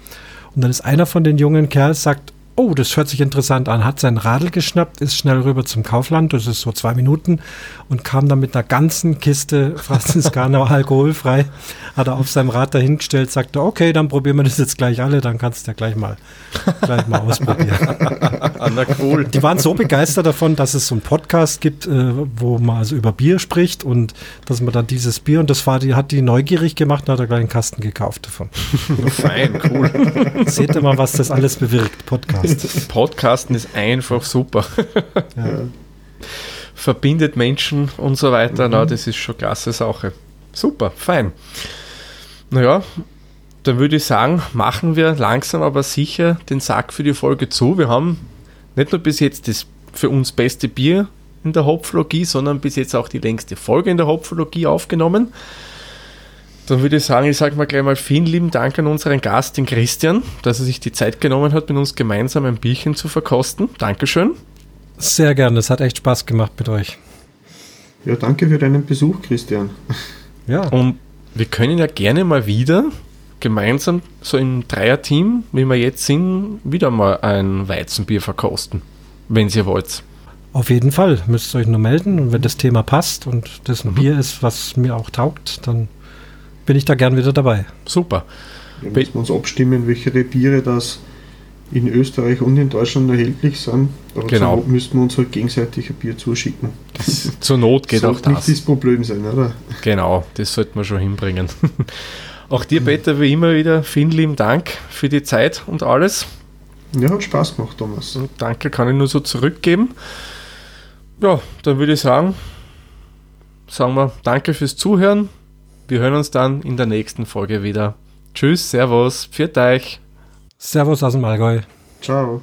Und dann ist einer von den jungen Kerls sagt, oh, das hört sich interessant an, hat sein Radl geschnappt, ist schnell rüber zum Kaufland, das ist so zwei Minuten, und kam dann mit einer ganzen Kiste Franziskaner alkoholfrei, hat er auf seinem Rad dahingestellt, sagte, okay, dann probieren wir das jetzt gleich alle, dann kannst du ja gleich mal, gleich mal ausprobieren. Na cool. Die waren so begeistert davon, dass es so einen Podcast gibt, äh, wo man also über Bier spricht und dass man dann dieses Bier und das war die, hat die neugierig gemacht und hat er gleich einen Kasten gekauft davon. Fein, cool. Seht ihr mal, was das alles bewirkt, Podcast. Podcast. Podcasten ist einfach super. Ja. Verbindet Menschen und so weiter. Na, das ist schon klasse Sache. Super, fein. Naja, dann würde ich sagen, machen wir langsam aber sicher den Sack für die Folge zu. Wir haben nicht nur bis jetzt das für uns beste Bier in der Hopflogie, sondern bis jetzt auch die längste Folge in der Hopflogie aufgenommen. Dann würde ich sagen, ich sage mal gleich mal vielen lieben Dank an unseren Gast, den Christian, dass er sich die Zeit genommen hat, mit uns gemeinsam ein Bierchen zu verkosten. Dankeschön. Sehr gerne, es hat echt Spaß gemacht mit euch. ja, danke für deinen Besuch, Christian. Ja, Und wir können ja gerne mal wieder gemeinsam so im Dreierteam, wie wir jetzt sind, wieder mal ein Weizenbier verkosten, wenn ihr wollt. auf jeden Fall müsst ihr euch nur melden und wenn das Thema passt und das ein Bier ist, was mir auch taugt, dann bin ich da gern wieder dabei. Super. Wir müssen uns abstimmen, welche Biere das in Österreich und in Deutschland erhältlich sind. Aber Genau. zur Not müssten wir uns halt gegenseitig ein Bier zuschicken. Das Zur Not geht auch sollte nicht das. das Problem sein, oder? Genau, das sollten wir schon hinbringen. auch dir, Peter, wie immer wieder vielen lieben Dank für die Zeit und alles. Ja, hat Spaß gemacht, Thomas. Und danke kann ich nur so zurückgeben. Ja, dann würde ich sagen, sagen wir danke fürs Zuhören. Wir hören uns dann in der nächsten Folge wieder. Tschüss, Servus, pfiat euch. Servus aus dem Allgäu. Ciao.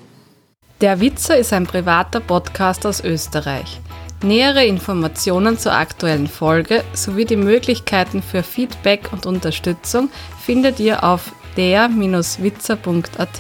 Der Witzer ist ein privater Podcast aus Österreich. Nähere Informationen zur aktuellen Folge sowie die Möglichkeiten für Feedback und Unterstützung findet ihr auf der-witzer.at.